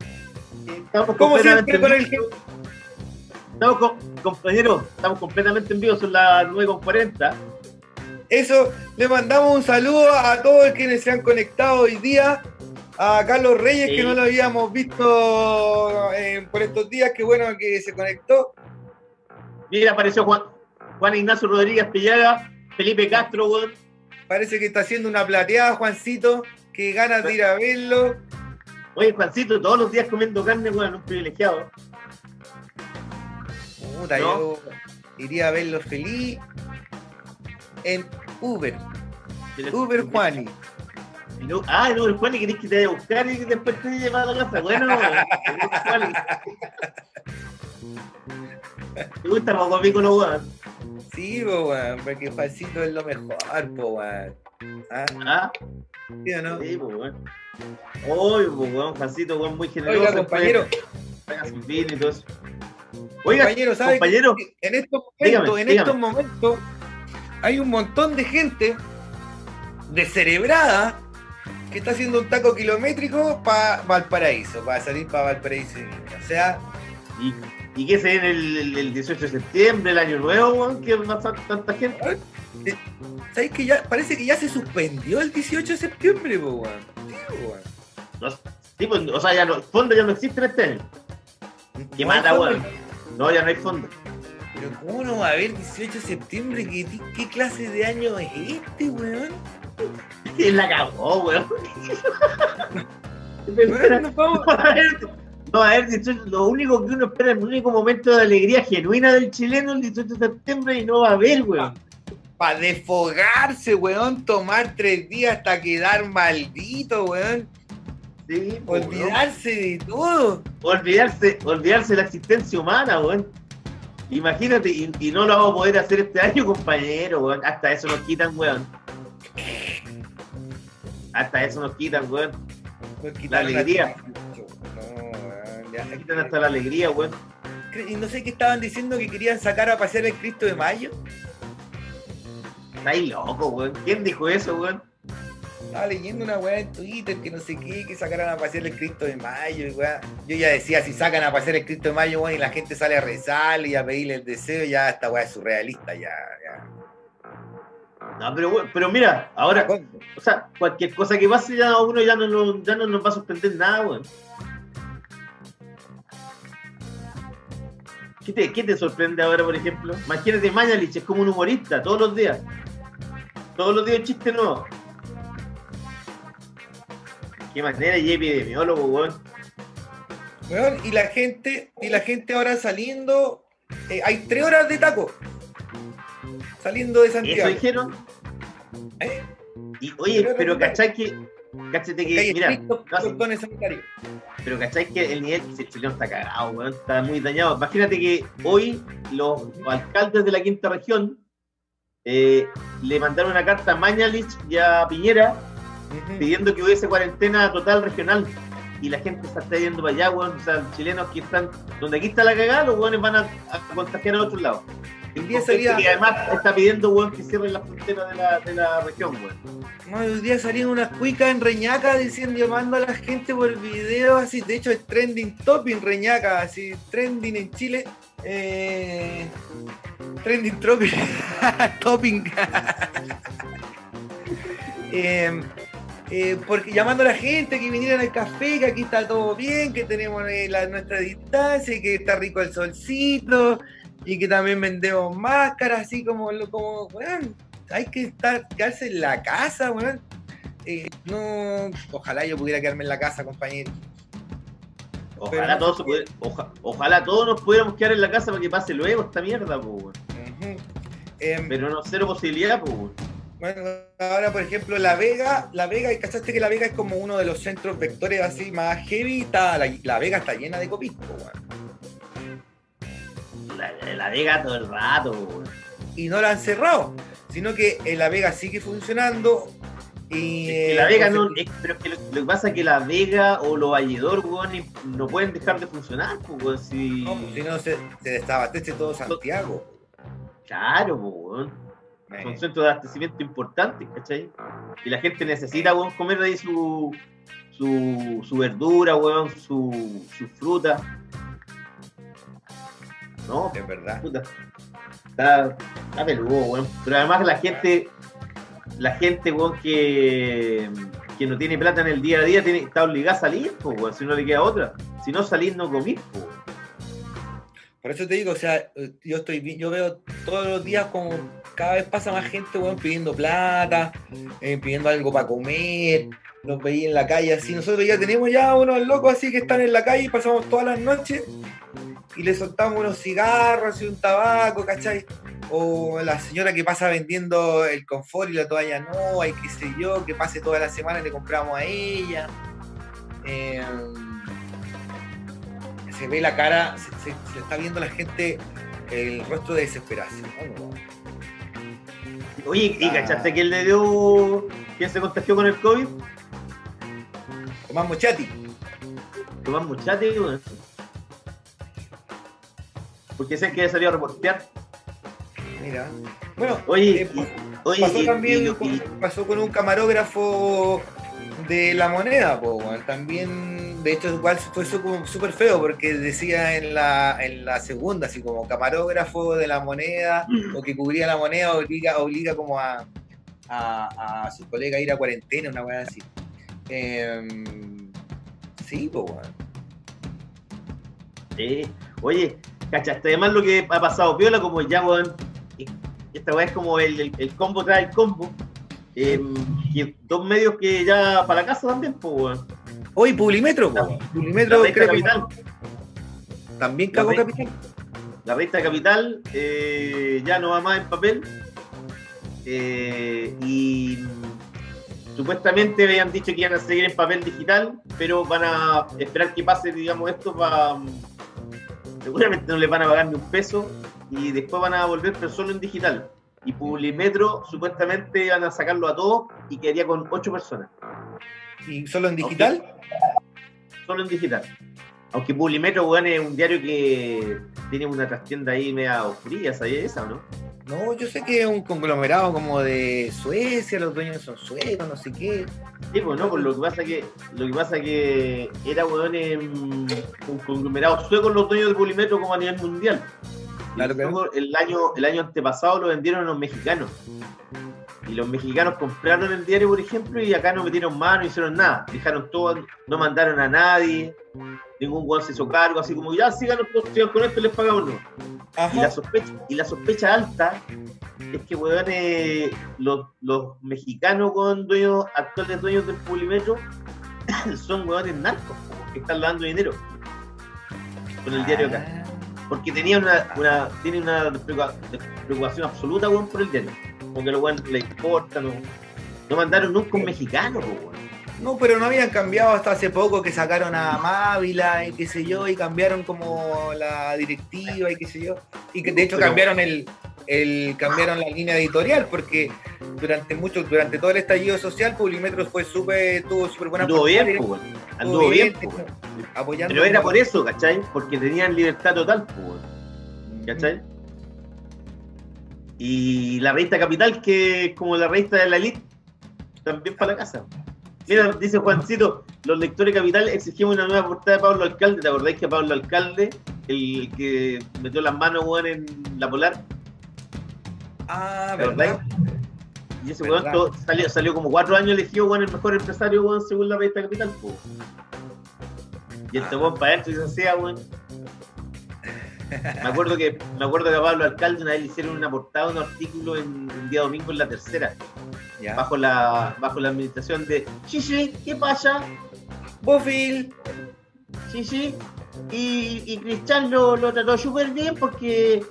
Estamos Como siempre con el Estamos con, compañeros, estamos completamente en vivo, son las 9.40. Eso, le mandamos un saludo a todos quienes se han conectado hoy día. A Carlos Reyes, que no lo habíamos visto eh, por estos días, qué bueno que se conectó. Mira, apareció Juan, Juan Ignacio Rodríguez Pillaga, Felipe Castro, Parece que está haciendo una plateada, Juancito. Que ganas de ir a verlo. Oye, Juancito, todos los días comiendo carne, weón, un privilegiado. Puta, yo iría a verlo feliz en Uber. Uber Juani. ah, en Uber Juani querés que te vaya a buscar y después te lleve a la casa. Bueno, Juani. [LAUGHS] ¿Te gusta poco pico no, weón? Sí, weón, porque Juancito es lo mejor, po, weón. ¿Ah? ¿Ah? ¿Sí o no? Sí, po, weón. Uy, weón, Juancito, weón, muy generoso. Oiga, compañero. y todo eso. Oiga, compañero, ¿sabe compañero? en estos momentos, en estos momentos, hay un montón de gente descerebrada que está haciendo un taco kilométrico para Valparaíso, para salir para Valparaíso. O sea, y ¿Y qué se viene el, el, 18 de septiembre, el año nuevo, weón? ¿Qué más tanta gente? Eh, ¿Sabes que ya parece que ya se suspendió el 18 de septiembre, weón? Sí, weón. o sea, ya no, fondo ya no existe en este año. ¿Qué mata, weón? No, ya no hay fondo. Pero ¿cómo no va a haber 18 de septiembre? ¿Qué, qué clase de año es este, weón? [LAUGHS] la cagó, weón. no, vamos [LAUGHS] no, a ver, lo único que uno espera, el único momento de alegría genuina del chileno el 18 de septiembre y no va a haber, weón. Para desfogarse, weón, tomar tres días hasta quedar maldito, weón. Sí, olvidarse de todo. Olvidarse, olvidarse de la existencia humana, weón. Imagínate, y, no lo vamos a poder hacer este año, compañero, weón. Hasta eso nos quitan, weón. Hasta eso nos quitan, weón. La alegría. Ya se quitan hasta la alegría, weón. Y no sé qué estaban diciendo que querían sacar a pasear el Cristo de Mayo. Estáis loco, weón. ¿Quién dijo eso, weón? Estaba leyendo una weá en Twitter que no sé qué, que sacaran a pasear el Cristo de Mayo, y Yo ya decía, si sacan a pasear el Cristo de Mayo, weón, y la gente sale a rezar y a pedirle el deseo, ya esta weá es surrealista, ya, ya. No, pero, pero mira, ahora, o sea, cualquier cosa que pase ya uno ya no, ya no nos va a sorprender nada, weón. ¿Qué te, sorprende ahora, por ejemplo? Imagínate, Mañalich es como un humorista todos los días. Todos los días un chiste nuevo. Qué manera y epidemiólogo, weón. Weón, y la gente, y la gente ahora saliendo, eh, hay tres horas de taco. Saliendo de Santiago. ¿Eso dijeron? ¿Eh? Y, oye, pero ¿cachai que Cáchate que, mira, pero ¿cachai que el nivel chileno está cagado, Está muy dañado. Imagínate que hoy los alcaldes de la quinta región eh, le mandaron una carta a Mañalich y a Piñera pidiendo que hubiese cuarentena total regional. Y la gente se está yendo para allá, weón. O sea, chilenos que están, donde aquí está la cagada, los weones van a, a contagiar a otro lado. El día salía... Y además está pidiendo, weón, que cierren las fronteras de la, de la región, weón. Hoy día salían unas cuicas en Reñaca diciendo, llamando a la gente por video, así, de hecho es trending topping Reñaca, así, trending en Chile. Eh, trending [LAUGHS] topping. topping. [LAUGHS] eh, eh, porque llamando a la gente que vinieran al café, que aquí está todo bien, que tenemos eh, la, nuestra distancia, que está rico el solcito, y que también vendemos máscaras, así como, como weón, hay que estar, quedarse en la casa, weón. Eh, no, ojalá yo pudiera quedarme en la casa, compañero. Ojalá, todos ojalá todos nos pudiéramos quedar en la casa para que pase luego esta mierda, pues, Pero no cero posibilidad, pues, Bueno, ahora por ejemplo La Vega, La Vega, ¿cachaste que La Vega es como uno de los centros vectores así más heavy? la, Vega está llena de copisco, weón la, Vega todo el rato. Y no la han cerrado, sino que la Vega sigue funcionando. Y, la Vega no, pero que lo, que pasa es que la Vega o los Valledor, no pueden dejar de funcionar, pues, si... No, si no se, se desabastece todo Santiago. Claro, pues, Son centros de abastecimiento importantes, ¿cachai? Y la gente necesita, weón, comer ahí su, su, su verdura, weón, su, su fruta. No, es verdad. Puta. Está, está peludo, weón. Pero además la gente, la gente, weón, que, que no tiene plata en el día a día, tiene, está obligada a salir, pues, weón, si no le queda otra. Si no salís, no comís, pues. Por eso te digo, o sea, yo estoy yo veo todos los días como cada vez pasa más gente, weón, pidiendo plata, eh, pidiendo algo para comer, nos veía en la calle así. Nosotros ya tenemos ya unos locos así que están en la calle y pasamos todas las noches y le soltamos unos cigarros y un tabaco, ¿cachai? O la señora que pasa vendiendo el confort y la toalla no, hay qué sé yo, que pase toda la semana y le compramos a ella. Eh, se ve la cara, se, le está viendo a la gente el rostro de desesperación. Oye, ¿y cachaste quién le dio, quién se contagió con el COVID? Tomás Muchati. Tomás Muchati, Porque el que salió a reportear. Mira. Bueno, oye, eh, pasó también pasó con un camarógrafo de la moneda, también, de hecho, igual fue súper feo porque decía en la, en la segunda, así como camarógrafo de la moneda o que cubría la moneda, obliga, obliga como a, a, su colega a ir a cuarentena, una weá así. Em, sí, pues, Oye, cachaste, además lo que ha pasado, Piola, como ya, weón, esta weá es como el, el combo trae el combo eh, y dos medios que ya para la casa también, pues, weón. Hoy Publimetro, pues. Publimetro, la Capital. También cagó Capital. La revista Capital eh, ya no va más en papel. Eh, y supuestamente habían dicho que iban a seguir en papel digital, pero van a esperar que pase, digamos, esto para. Seguramente no les van a pagar ni un peso y después van a volver, pero solo en digital y Publimetro supuestamente iban a sacarlo a todos y quedaría con ocho personas. ¿Y solo en digital? solo en digital. Aunque Publimetro, bueno, es un diario que tiene una trastienda ahí media oscura, ¿sabías esa o no? No, yo sé que es un conglomerado como de Suecia, los dueños son suecos, no sé qué. Sí, pues no, pues lo que pasa que, lo que pasa que era weón, un conglomerado sueco los dueños de Publimetro como a nivel mundial el, año, el año antepasado lo vendieron a los mexicanos. Y los mexicanos compraron el diario, por ejemplo, y acá no metieron mano, no hicieron nada. Dejaron todo, no mandaron a nadie, ningún guan se hizo cargo, así como ya sigan, sigan con esto les pagamos no. Y la sospecha, y la sospecha alta es que los, los, mexicanos con dueños, actuales dueños del Publimetro [COUGHS] son huevones narcos, que están lavando dinero con el diario acá. Porque tenía una, una, tiene una preocupación absoluta, por el diario. Como que los weón le importa, no, no mandaron nunca un mexicano, No, pero no habían cambiado hasta hace poco que sacaron a Mávila y qué sé yo, y cambiaron como la directiva y qué sé yo. Y que de hecho cambiaron el, el, cambiaron la línea editorial, porque durante mucho, durante todo el estallido social, Publimetro fue súper, tuvo súper buena Anduvo bien, pues, anduvo bien, apoyando. Pero era por eso, ¿cachai? Porque tenían libertad total, pues, ¿cachai? Y la revista Capital, que es como la revista de la elite, también para la casa. Mira, dice Juancito, los lectores Capital exigimos una nueva portada de Pablo Alcalde. ¿Te acordáis que Pablo Alcalde, el que metió las manos en la polar, Ah, ¿verdad? Y ese weón salió, salió como cuatro años elegido weón, el mejor empresario weón, según la revista Capital. Y este weón para adentro y se hacía weón. Me acuerdo que me acuerdo que a Pablo Alcalde una vez le hicieron una portada, un artículo en un día domingo en la tercera. Bajo la bajo la administración de Chichi, ¿qué pasa? Bofil. Sí, Y, y Cristian lo, lo trató súper bien porque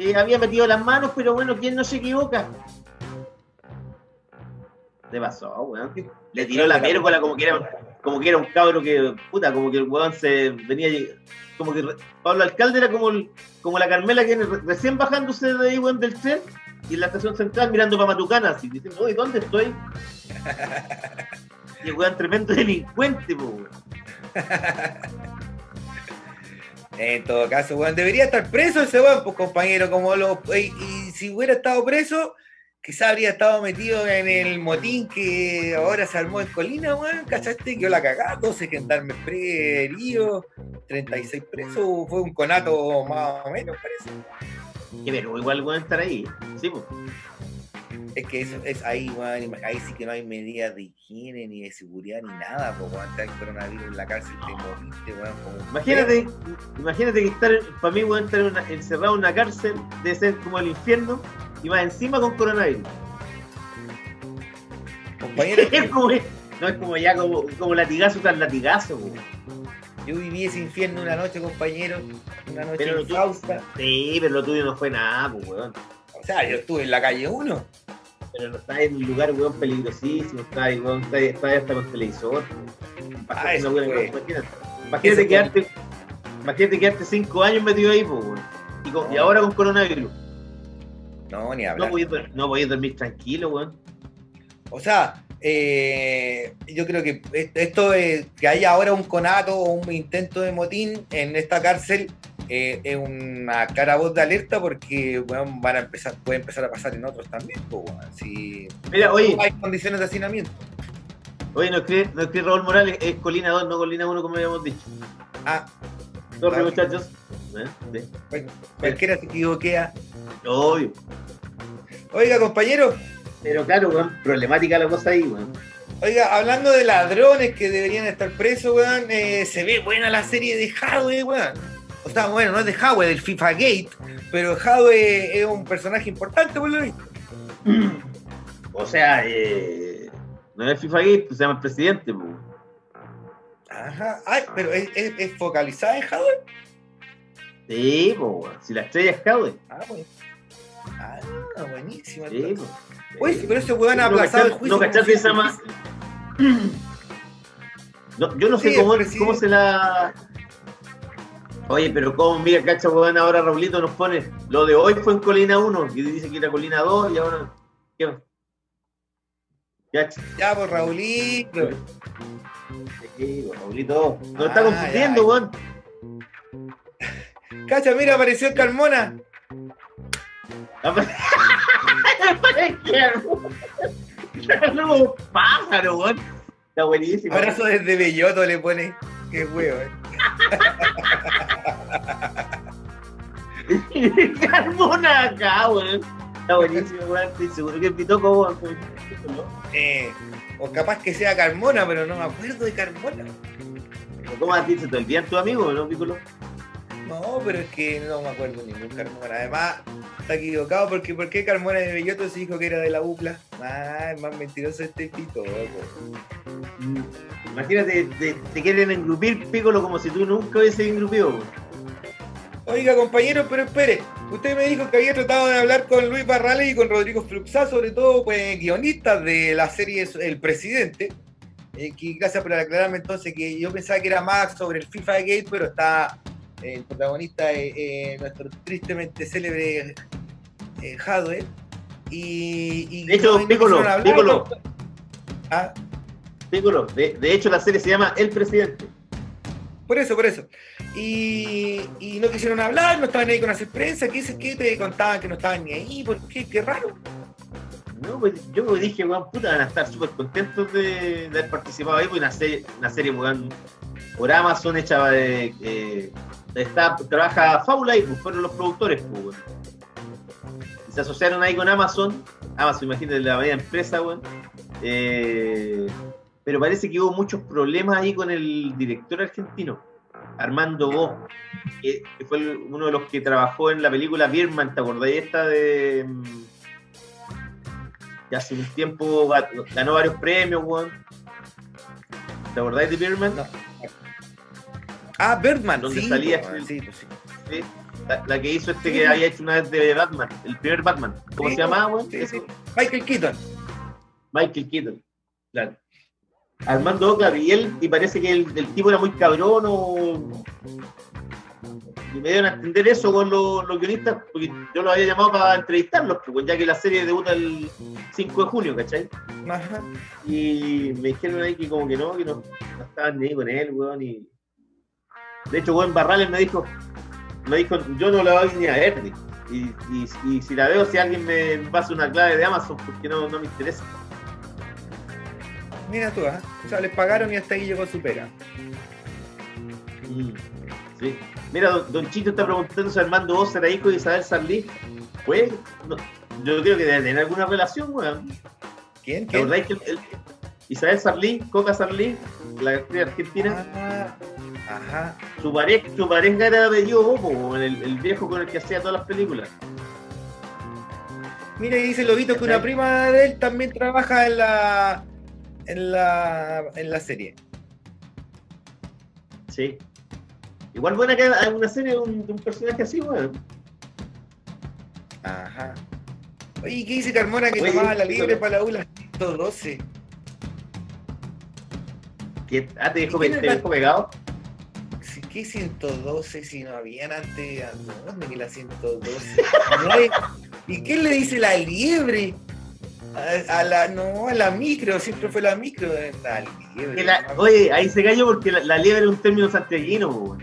eh, había metido las manos, pero bueno, ¿quién no se equivoca? Le pasó, weón. Le tiró la pérgola como que era, como que era un cabro que, puta, como que el weón se venía, como que Pablo Alcalde era como, como la Carmela que recién bajándose de ahí, weón, del tren, y en la estación central mirando para Matucana, así, diciendo, oye, ¿dónde estoy? [LAUGHS] y el weón tremendo delincuente, weón. [LAUGHS] En todo caso, weón, debería estar preso ese weón, pues compañero, como lo. Y, si hubiera estado preso, quizá habría estado metido en el motín que ahora se armó en Colina, weón, ¿cachaste? Que yo la cagada, 12 gendarmes heridos, 36 presos, fue un conato más o menos, parece. pero igual weón estar ahí, sí, pues. Es que eso es ahí, weón, ahí sí que no hay medidas de higiene, ni de seguridad, ni nada, pues, weón, está el coronavirus en la cárcel, te moriste, weón. Como imagínate, imagínate que estar, para mí, weón, estar encerrado en una cárcel debe ser como el infierno, y más encima con coronavirus. Compañero. [LAUGHS] no es como ya como, como latigazo tras latigazo, weón. Yo viví ese infierno una noche, compañero, una noche pero infausta. Sí, pero lo tuyo no fue nada, pues, weón. O sea, yo estuve en la calle 1 pero no está en un lugar, weón, peligrosísimo, está ahí, weón, está, está hasta con televisor. Ah, eso imagínate, imagínate quedarte, imagínate quedarte cinco años metido ahí, pues, weón. Y, y, ahora con coronavirus. No, ni hablar. No podías no dormir tranquilo, weón. O sea, eh, yo creo que esto es que haya ahora un conato o un intento de motín en esta cárcel eh, es una cara voz de alerta porque van a empezar, puede empezar a pasar en otros también. si Mira, oye, hay condiciones de hacinamiento. Oye, no escribe, no escribe Raúl Morales, es Colina 2, no Colina 1, como habíamos dicho. Ah, Sorry, muchachos. ¿Eh? Bueno, cualquiera se equivoquea. Obvio. Oiga, compañero. Pero claro, weón, problemática la cosa ahí, weón. Oiga, hablando de ladrones que deberían estar presos, weón, eh, se ve buena la serie de Hadwe, weón. O sea, bueno, no es de Howe, del FIFA Gate, pero Howe es un personaje importante, por lo visto. [CLEARS THROAT] O sea, eh, no es FIFA Gate, pues se llama el presidente, pues. Ajá, Ay, pero ¿es, es, focalizada en Howe? Sí, pues, si la estrella es Howe. Ah, bueno. Ah, buenísimo. Sí, pues. Oye, pero ese weón ha aplazado el juicio. No cachaste esa más. [CLEARS THROAT] No, yo no sé cómo, cómo se la Oye, pero ¿cómo mira, cacha, weón? Ahora Raulito nos pone. Lo de hoy fue en Colina 1 y dice que era Colina 2 y ahora. ¿Qué? Ya, ya pues Raulito. Sí, pues, Raulito. Nos está ah, confundiendo, weón. [LAUGHS] Cacha, mira, apareció el Carmona. nuevo pájaro, weón. Está buenísimo. Abrazo desde Belloto le pone. Qué huevo, eh. [LAUGHS] Carmona acá, weón. Está buenísimo, weón. Estoy seguro que el pitoco, weón. Eh, o capaz que sea Carmona, pero no me acuerdo de Carmona. ¿Cómo has dicho? ¿Te olvidas tu amigo, no, Piccolo? No, pero es que no me acuerdo ningún Carmona. Además, está equivocado porque ¿por qué Carmona de Belloto se dijo que era de la UPLA? Ah, es más mentiroso este pito. Mm, imagínate, te, quieren engrupir Piccolo como si tú nunca hubieses engrupido. Oiga, compañero, pero espere. Usted me dijo que había tratado de hablar con Luis Barrales y con Rodrigo Fluxá, sobre todo pues, guionistas de la serie El Presidente. Eh, gracias por aclararme entonces que yo pensaba que era más sobre el FIFA Gate, pero está el protagonista es eh, nuestro tristemente célebre eh, Hadwe. Y, de hecho, Piccolo, Piccolo, ¿Ah? Piccolo de, de, hecho la serie se llama El Presidente. Por eso, por eso. Y, no quisieron hablar, no estaban ahí con hacer prensa, ¿qué, ¿qué te contaban que no estaban ni ahí? ¿Por qué? Qué raro. No, pues yo dije, weón, puta, van a estar súper contentos de, de, haber participado ahí, pues una serie, una serie weón, por Amazon hecha de, eh, está, trabaja Faula y pues, fueron los productores, pues, y se asociaron ahí con Amazon, Amazon, imagínate la media empresa, weón. Eh, pero parece que hubo muchos problemas ahí con el director argentino, Armando Bo, que, fue uno de los que trabajó en la película Birman, ¿te acordás esta de que hace un tiempo ganó varios premios, weón? ¿Te acordáis de Birman? No. Ah, Birdman. Donde salía. sí, pues sí. La, que hizo este que había hecho una vez de Batman, el primer Batman. ¿Cómo se llamaba, weón? Michael Keaton. Michael Keaton, claro. Armando Oca y él, y parece que el, tipo era muy cabrón o. Y me dieron a entender eso con los, guionistas, porque yo los había llamado para entrevistarlos, pues, ya que la serie debuta el 5 de junio, ¿cachai? Ajá. Y me dijeron ahí que como que no, que no, no estaban ni con él, weón, y de hecho, buen Barrales me dijo, me dijo, yo no la voy ni a ver. y, si la veo, si alguien me pasa una clave de Amazon, porque no, no me interesa. Mira tú, ¿eh? o sea, les pagaron y hasta ahí llegó su pega. Mm, sí. Mira, don, Chito está preguntando si Armando Vos era hijo de Isabel Sarlí. Pues, yo creo que debe tener alguna relación, weón. ¿Quién? ¿Quién? ¿La verdad que Isabel Sarlí, Coca Sarlí, la actriz argentina? Ah, ajá. Su pareja, su pareja era de yo, el, el viejo con el que hacía todas las películas. Mira, dice Lobito que una prima de él también trabaja en la en la en la serie. Sí. Igual buena que hay una serie de un, personaje así, weón. Ajá. Oye, ¿qué dice Carmona que tomaba la libre para la ULA 112? ¿Qué? Ah, te dejó, pegado. ¿Qué 112 si no habían antes? ¿Dónde que la 112? [LAUGHS] ¿Y qué le dice la liebre? A, la, no, a la micro, siempre fue la micro, la liebre. oye, ahí se cayó porque la, liebre es un término santiaguino.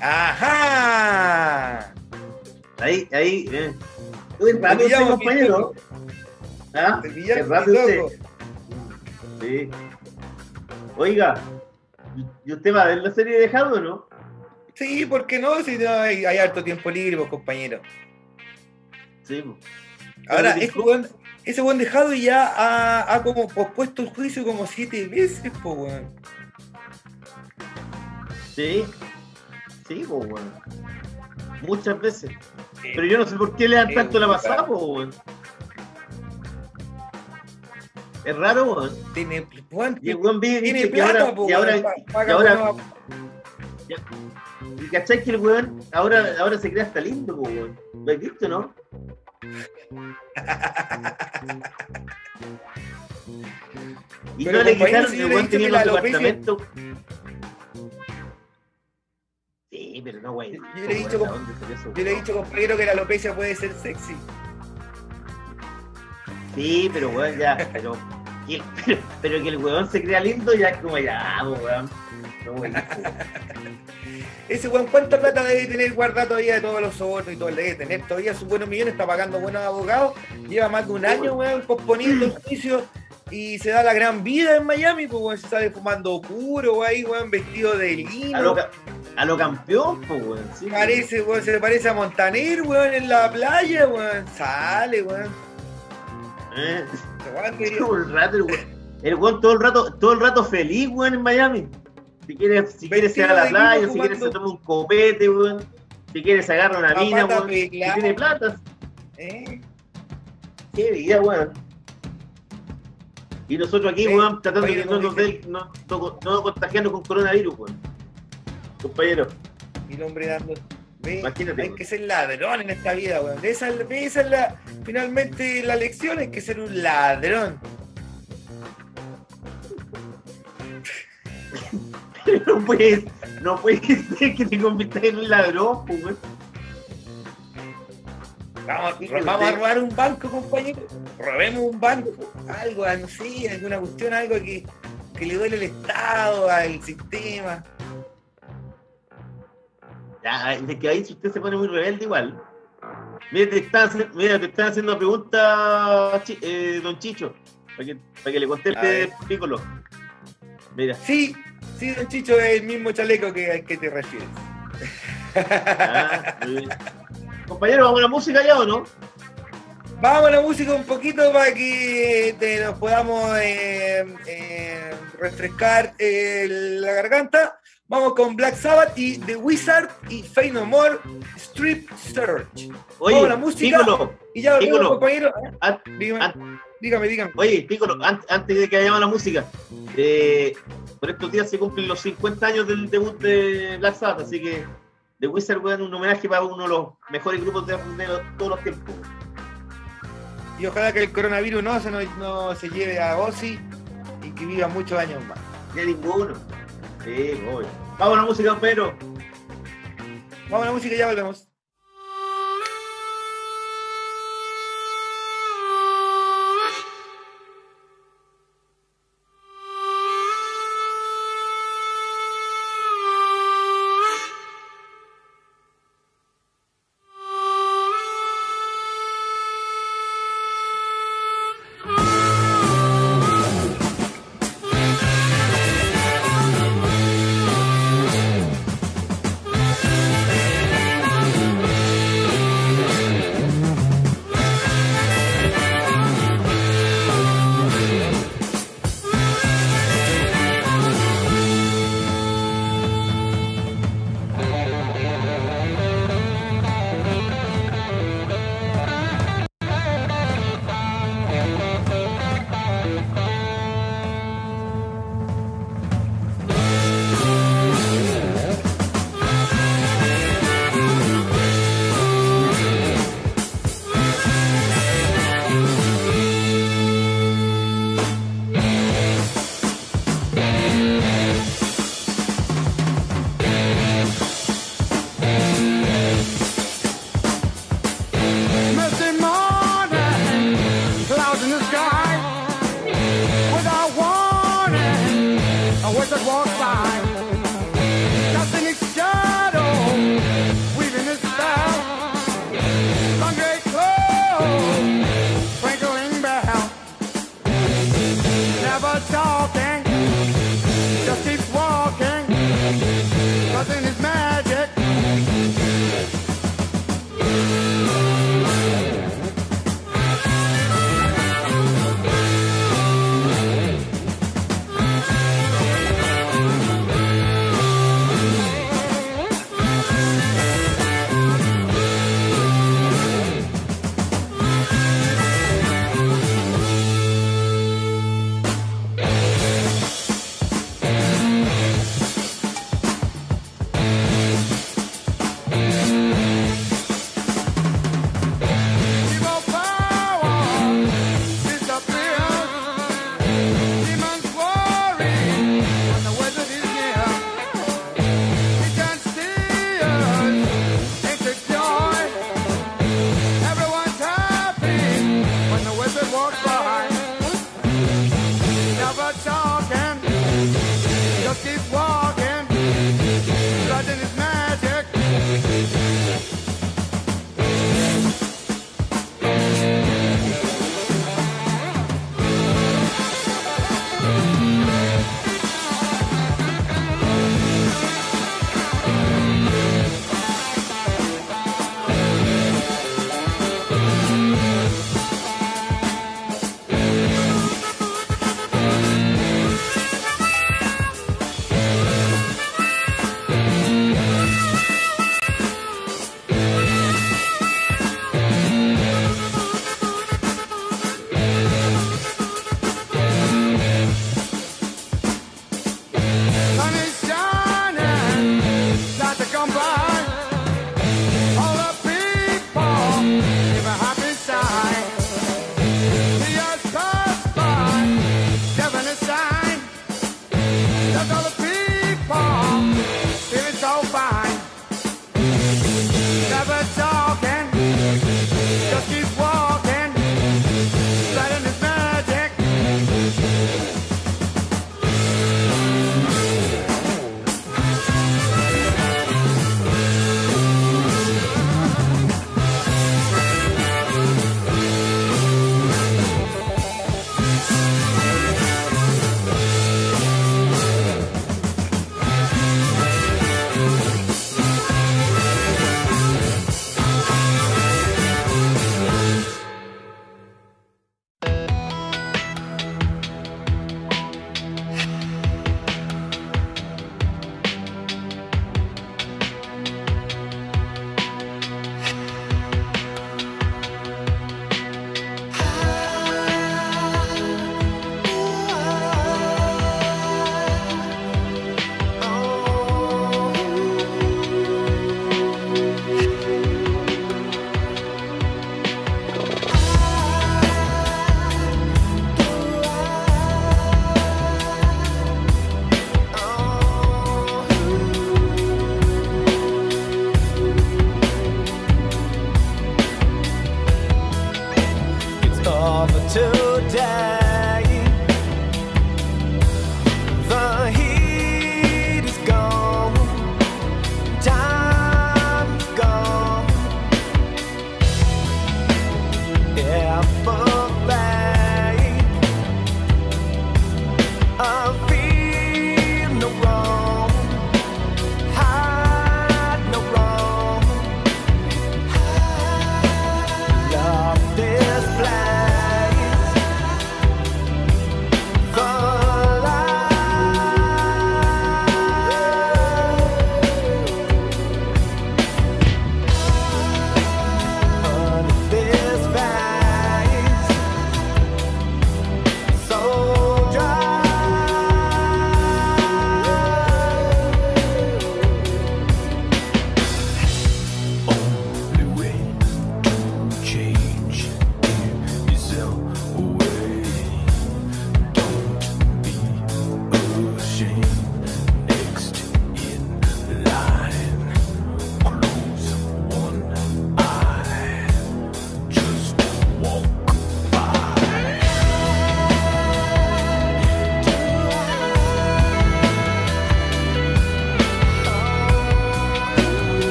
¡Ajá! Ahí, ahí, eh. Uy, rápido usted, compañero. ¿Ah? Qué rápido usted. Sí. Oiga, ¿y usted va a ver la serie de Jado o no? Sí, ¿por qué no? Si no hay, harto tiempo libre, pues, compañero. Sí, pues. Ahora, ese buen, ese buen dejado ya ha, ha, como pospuesto el juicio como siete veces, pues, weón. Sí, Sí, pues, weón. Muchas veces. Pero yo no sé por qué le dan tanto la pasada, pues, weón. Es raro, weón. Tiene, y el weón vive tiene plata, y ahora, y ahora, y, cachai que el weón ahora, ahora se crea hasta lindo, pues, weón. ¿Lo has visto, no? Y no le quitaron, el tenía un departamento. Sí, pero no, güey. Yo, le he dicho, yo le he dicho, compañero, que la alopecia puede ser sexy. Sí, pero weón, ya, pero, pero, que el weón se crea lindo, ya es como ya, weón. No, weón. Ese weón, ¿cuánta plata debe tener guardado todavía de todos los sobornos y todo? Debe tener todavía sus buenos millones, está pagando buenos abogados, lleva más de un año, weón, posponiendo el juicio y se da la gran vida en Miami, pues weón, se sale fumando puro, ahí, weón, vestido de lino. A lo, campeón, pues weón. Sí, parece, weón, se le parece a Montaner, weón, en la playa, weón. Sale, weón. Eh. Todo [LAUGHS] el rato, el weón. El weón todo el rato, todo el rato feliz, weón, en Miami. Si quieres, si quieres ir a la playa, si quieres se toma un copete, weón. Si quieres se agarra una mina, weón. Si tiene platas. ¿Eh? Qué vida, weón. Y nosotros aquí, weón, tratando de que no nos dé, no, no, contagiarnos con coronavirus, weón. Compañero. Y el hombre dando. Ve, Imagínate, hay que ser ladrón en esta vida, weón. Esa, esa es la, finalmente la lección, hay que ser un ladrón. [LAUGHS] no puedes, no puedes [LAUGHS] ser que te conviertas en un ladrón, pues. Vamos, vamos a robar un banco, compañero. Robemos un banco. Algo, no sé, alguna cuestión, algo que, que le duele al Estado, al sistema. Ya, que ahí usted se pone muy rebelde igual. Mira, te están, mira, te están haciendo una pregunta, eh, don Chicho, para que, para que le conteste Piccolo. Mira. Sí, sí, don Chicho es el mismo chaleco que al que te refieres. Ah, muy bien. Compañero, ¿vamos a la música ya o no? Vamos a la música un poquito para que nos podamos eh, eh, refrescar eh, la garganta. Vamos con Black Sabbath y The Wizard y Fey No More Strip Search. Oye, Vamos a la música. y ya volvemos, compañero. Dígame, dígame, Oye, Piccolo, antes de que vayamos a la música, por estos días se cumplen los 50 años del debut de Black Sabbath, así que The Wizard, weón, un homenaje para uno de los mejores grupos de, de, todos los tiempos. Y ojalá que el coronavirus no se, no, se lleve a Ozzy y que viva muchos años más. Ya ninguno. Sí, voy. Vamos a la música, pero. Vamos a la música y ya volvemos.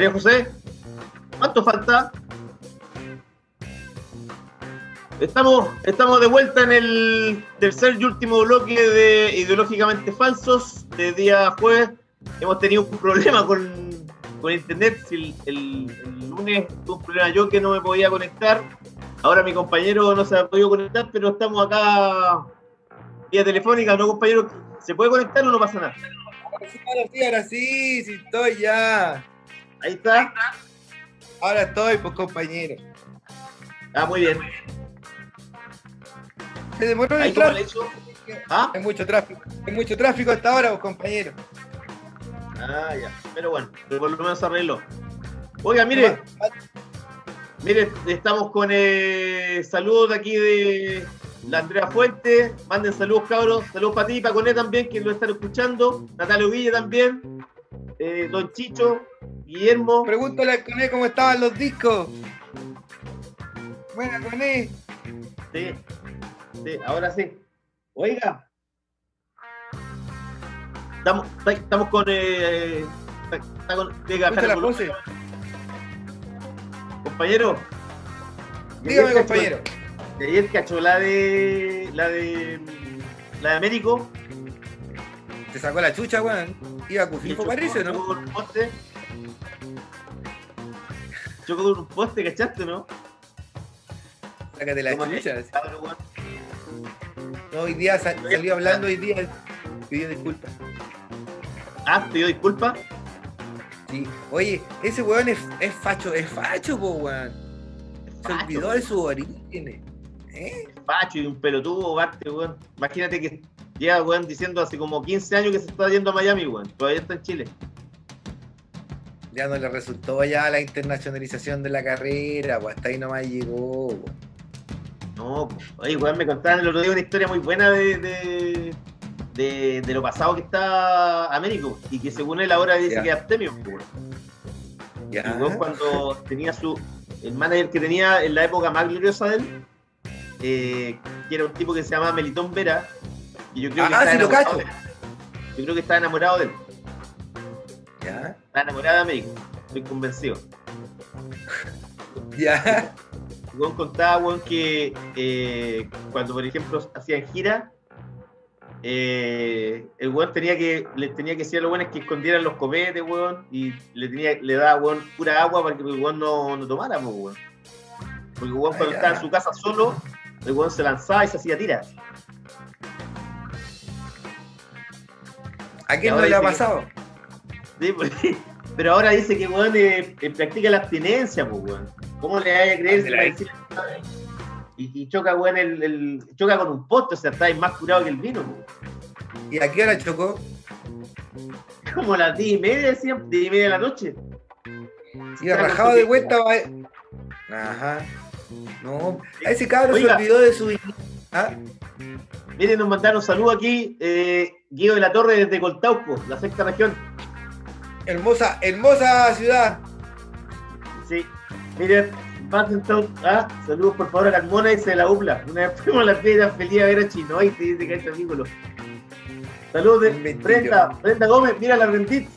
María José, ¿cuánto falta? Estamos, estamos de vuelta en el tercer y último bloque de Ideológicamente Falsos de día jueves. Hemos tenido un problema con, internet. El, el, lunes tuve un problema yo que no me podía conectar. Ahora mi compañero no se ha podido conectar, pero estamos acá vía telefónica, ¿no, compañero? ¿Se puede conectar o no pasa nada? Ahora sí, ahora sí, sí estoy ya. Ahí está. Ahora estoy, pues compañero. Ah, muy bien. Se demoró el tráfico. ¿Ah? Hay mucho tráfico. Hay mucho tráfico hasta ahora, pues compañero. Ah, ya. Pero bueno, por lo menos arregló. Oiga, mire. Mire, estamos con eh, saludos de aquí de la Andrea Fuente. Manden saludos, cabros. Saludos para ti y para Coné también, que lo están escuchando. Natalia Villa también. Eh, don Chicho, Guillermo. Pregúntale a Coné cómo estaban los discos. Buena, Coné. Sí, sí, ahora sí. Oiga. Estamos, estamos con. Eh, está con la Compañero. Dígame, compañero. De ayer cachó la de. La de. La de Américo. Te sacó la chucha, weón. Iba a Cufifo, parece, ¿no? Con un poste. Chocó con un poste, ¿cachaste, no? Sácate la chucha. No, hoy día salió hablando, hoy día pidió disculpas. Ah, pidió disculpas. Sí. Oye, ese weón es, es facho, es facho, po, weón. Se olvidó de sus orígenes. ¿Eh? Facho y un pelotudo, Barte, weón. Imagínate que Lleva, weón, diciendo hace como 15 años que se está yendo a Miami, weón. Todavía está en Chile. Ya no le resultó ya la internacionalización de la carrera, pues hasta ahí nomás llegó. Weón. No, pues, oye, weón, me contaban el otro día una historia muy buena de, de, de, lo pasado que está Américo y que según él ahora dice que es Artemio, weón. Ya. Y weón, cuando tenía su. El manager que tenía en la época más gloriosa de él, eh, que era un tipo que se llama Melitón Vera, y yo creo que ah, está sí, lo cacho. Yo creo que está enamorado de él. ¿Ya? Está enamorado de Américo, estoy convencido. ¿Ya? Juan contaba, que eh, cuando, por ejemplo, hacían gira, eh, el weón tenía que, le tenía que decir a los weones que escondieran los cometes, weón, y le tenía, le daba, weón, pura agua para que el weón no, no tomara, weón. Porque el weón cuando estaba en su casa solo, el weón se lanzaba y se hacía tiras. ¿A quién no le ha pasado? [LAUGHS] Sí, pues, pero ahora dice que weón eh, eh, practica la abstinencia, pues weón. ¿Cómo le vaya a creer? y, y, choca, weón, el, el, choca con un poste, o sea, está más curado que el vino, weón. ¿Y a qué hora chocó? [LAUGHS] Como a las 10 y media, siempre, 10 y media de la noche. Y rajado de vuelta, va. Ajá. No, a ese cabrón se olvidó de su. ¿Ah? Miren, nos mandaron saludos aquí, eh, Guido de la Torre desde Coltauco, la sexta región. Hermosa, hermosa ciudad. Sí, miren, ah, saludos por favor a Carmona y se la UPLA. Una vez fuimos a la fiesta feliz a ver a Chino y te dice que hay vínculo. Saludos de Brenda, Brenda Gómez, mira la Rendit.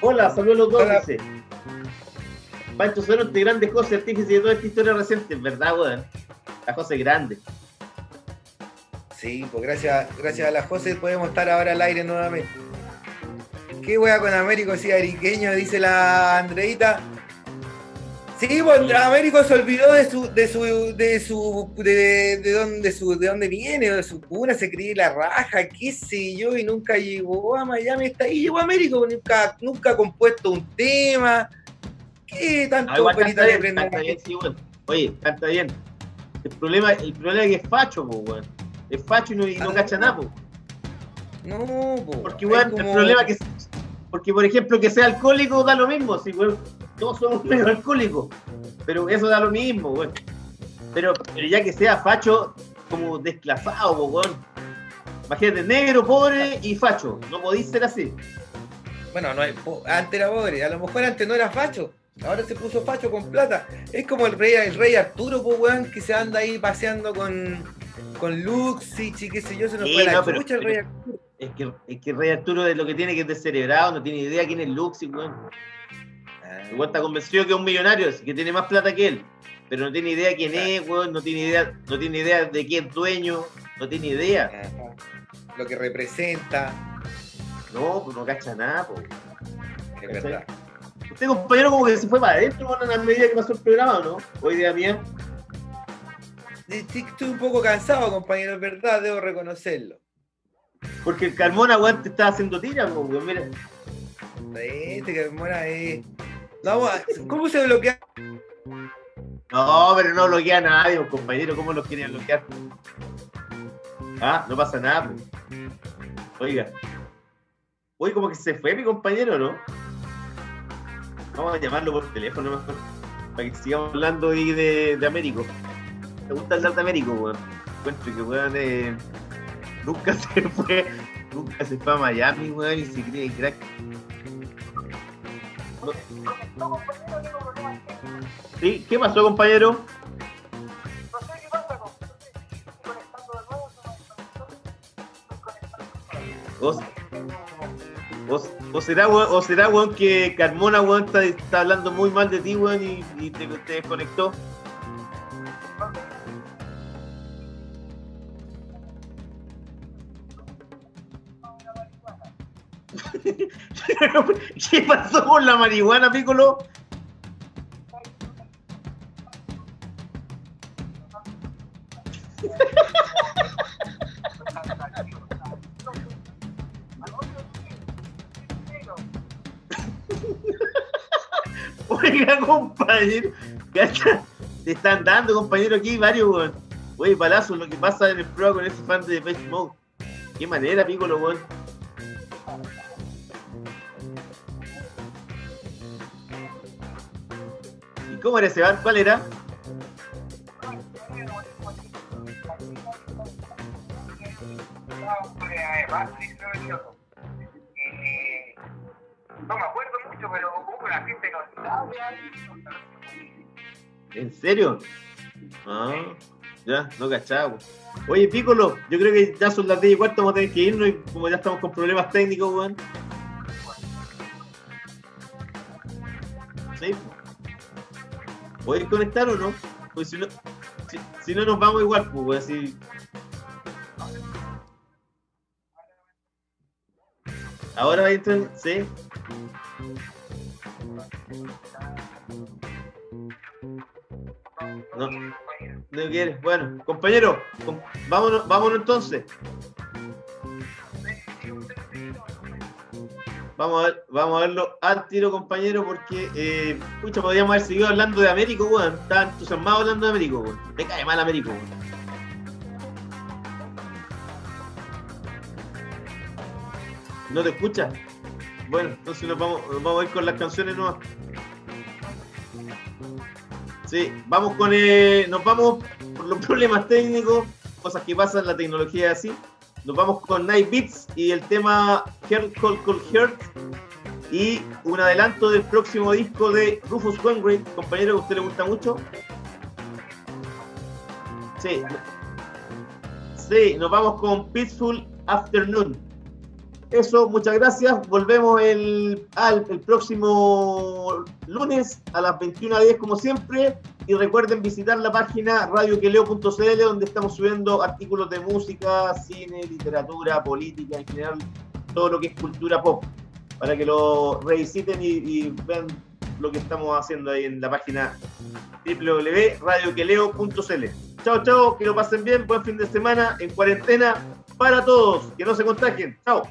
Hola, saludos a los dos, dice. Pancho Suero, de grandes cosas, artífice de toda esta historia reciente, ¿verdad, weón? La José grande. Sí, pues gracias, gracias a la José podemos estar ahora al aire nuevamente. ¿Qué wea con Américo si ariqueño? Dice la Andreita. Sí, pues Américo se olvidó de su, de su, de su, de, de dónde, su, de dónde viene, de su cuna, se creía la raja, qué sé yo, y nunca llegó a Miami, está ahí, llegó a Américo, nunca, nunca ha compuesto un tema, ¿Qué tanto canta bien, canta bien, sí, bueno. Oye, canta bien. El problema, el problema es que es facho, po, weón. Es facho y no, y no cacha nada, po. No, po. Porque, weón, el problema es que. Porque, por ejemplo, que sea alcohólico da lo mismo, sí, weón. Todos somos [LAUGHS] medio alcohólicos. Pero eso da lo mismo, weón. Pero, pero ya que sea facho, como desclasado, po, weón. Imagínate, negro, pobre y facho. No podéis ser así. Bueno, no hay, antes era pobre, a lo mejor antes no era facho. Ahora se puso facho con plata. Es como el rey, el rey Arturo, pues, weón, que se anda ahí paseando con, con Luxich y qué sé yo, se nos fue la el rey Arturo. Es que, es que el rey Arturo de lo que tiene que es descerebrado, no tiene idea quién es Luxich, weón. Ah. Igual está convencido que es un millonario, que tiene más plata que él. Pero no tiene idea quién es, weón, no tiene idea, no tiene idea de quién es dueño, no tiene idea. Lo que representa. No, pues no cacha nada, pues. Es verdad. Este compañero como que se fue para adentro a la medida que pasó el programa, ¿no? Hoy día bien. Estoy un poco cansado, compañero, es verdad, debo reconocerlo. Porque el Carmona, weón, te estaba haciendo tira, weón, mira. Este Carmona es. Vamos ¿Cómo se bloquea? No, pero no bloquea a nadie, compañero, ¿cómo lo querían bloquear? Ah, no pasa nada, Oiga. Oye, como que se fue mi compañero, ¿no? Vamos a llamarlo por teléfono mejor. Para que sigamos hablando ahí de, de Américo. ¿Te gusta hablar de Américo, weón? Encuentro que weón eh, nunca [LAUGHS] se fue. Nunca se fue a Miami, weón, y se cree crack. ¿Sí? ¿Qué pasó, compañero? O, será, o será, weón, que Carmona, weón, está, hablando muy mal de ti, weón, y, te, desconectó. [LAUGHS] ¿Qué pasó con la marihuana, Piccolo? [LAUGHS] Oiga, compañero. Te están dando, compañero, aquí varios, weón. Oye, palazo, lo que pasa en el pro con ese fan de Depeche Mode. Qué manera, Piccolo, weón. Cómo era ese bar? ¿Cuál era? no me acuerdo mucho, pero hubo una gente ¿En serio? Ah, ya, no cachaba. Oye, Piccolo, yo creo que ya son las 10 y cuarto, vamos a tener que irnos y como ya estamos con problemas técnicos, weón. ¿Sí? ¿Puedes conectar o no? Pues si no, si, no nos vamos igual, pues, así. Ahora va a entrar, sí. No, no quieres. Bueno, compañero, vámonos, vámonos entonces. Vamos a, ver, vamos a verlo al tiro, compañero, porque, eh, podríamos haber seguido hablando de Américo, weón. Estaba entusiasmado hablando de Américo, weón. Me cae mal Américo, weón. ¿No te escucha? Bueno, entonces nos vamos, nos vamos a ir con las canciones nuevas. Sí, vamos con. Eh, nos vamos por los [LAUGHS] problemas técnicos, cosas que pasan, la tecnología así. Nos vamos con Night Beats y el tema Heart Cold Cold Heart y un adelanto del próximo disco de Rufus Wainwright, compañero que a usted le gusta mucho. Sí. Sí, nos vamos con Peaceful Afternoon. Eso, muchas gracias. Volvemos el, al, el próximo lunes a las 21.10 como siempre. Y recuerden visitar la página radioqueleo.cl donde estamos subiendo artículos de música, cine, literatura, política, en general, todo lo que es cultura pop. Para que lo revisiten y, y vean lo que estamos haciendo ahí en la página www.radioqueleo.cl. Chao, chao, que lo pasen bien, buen fin de semana en cuarentena para todos, que no se contagien. Chao.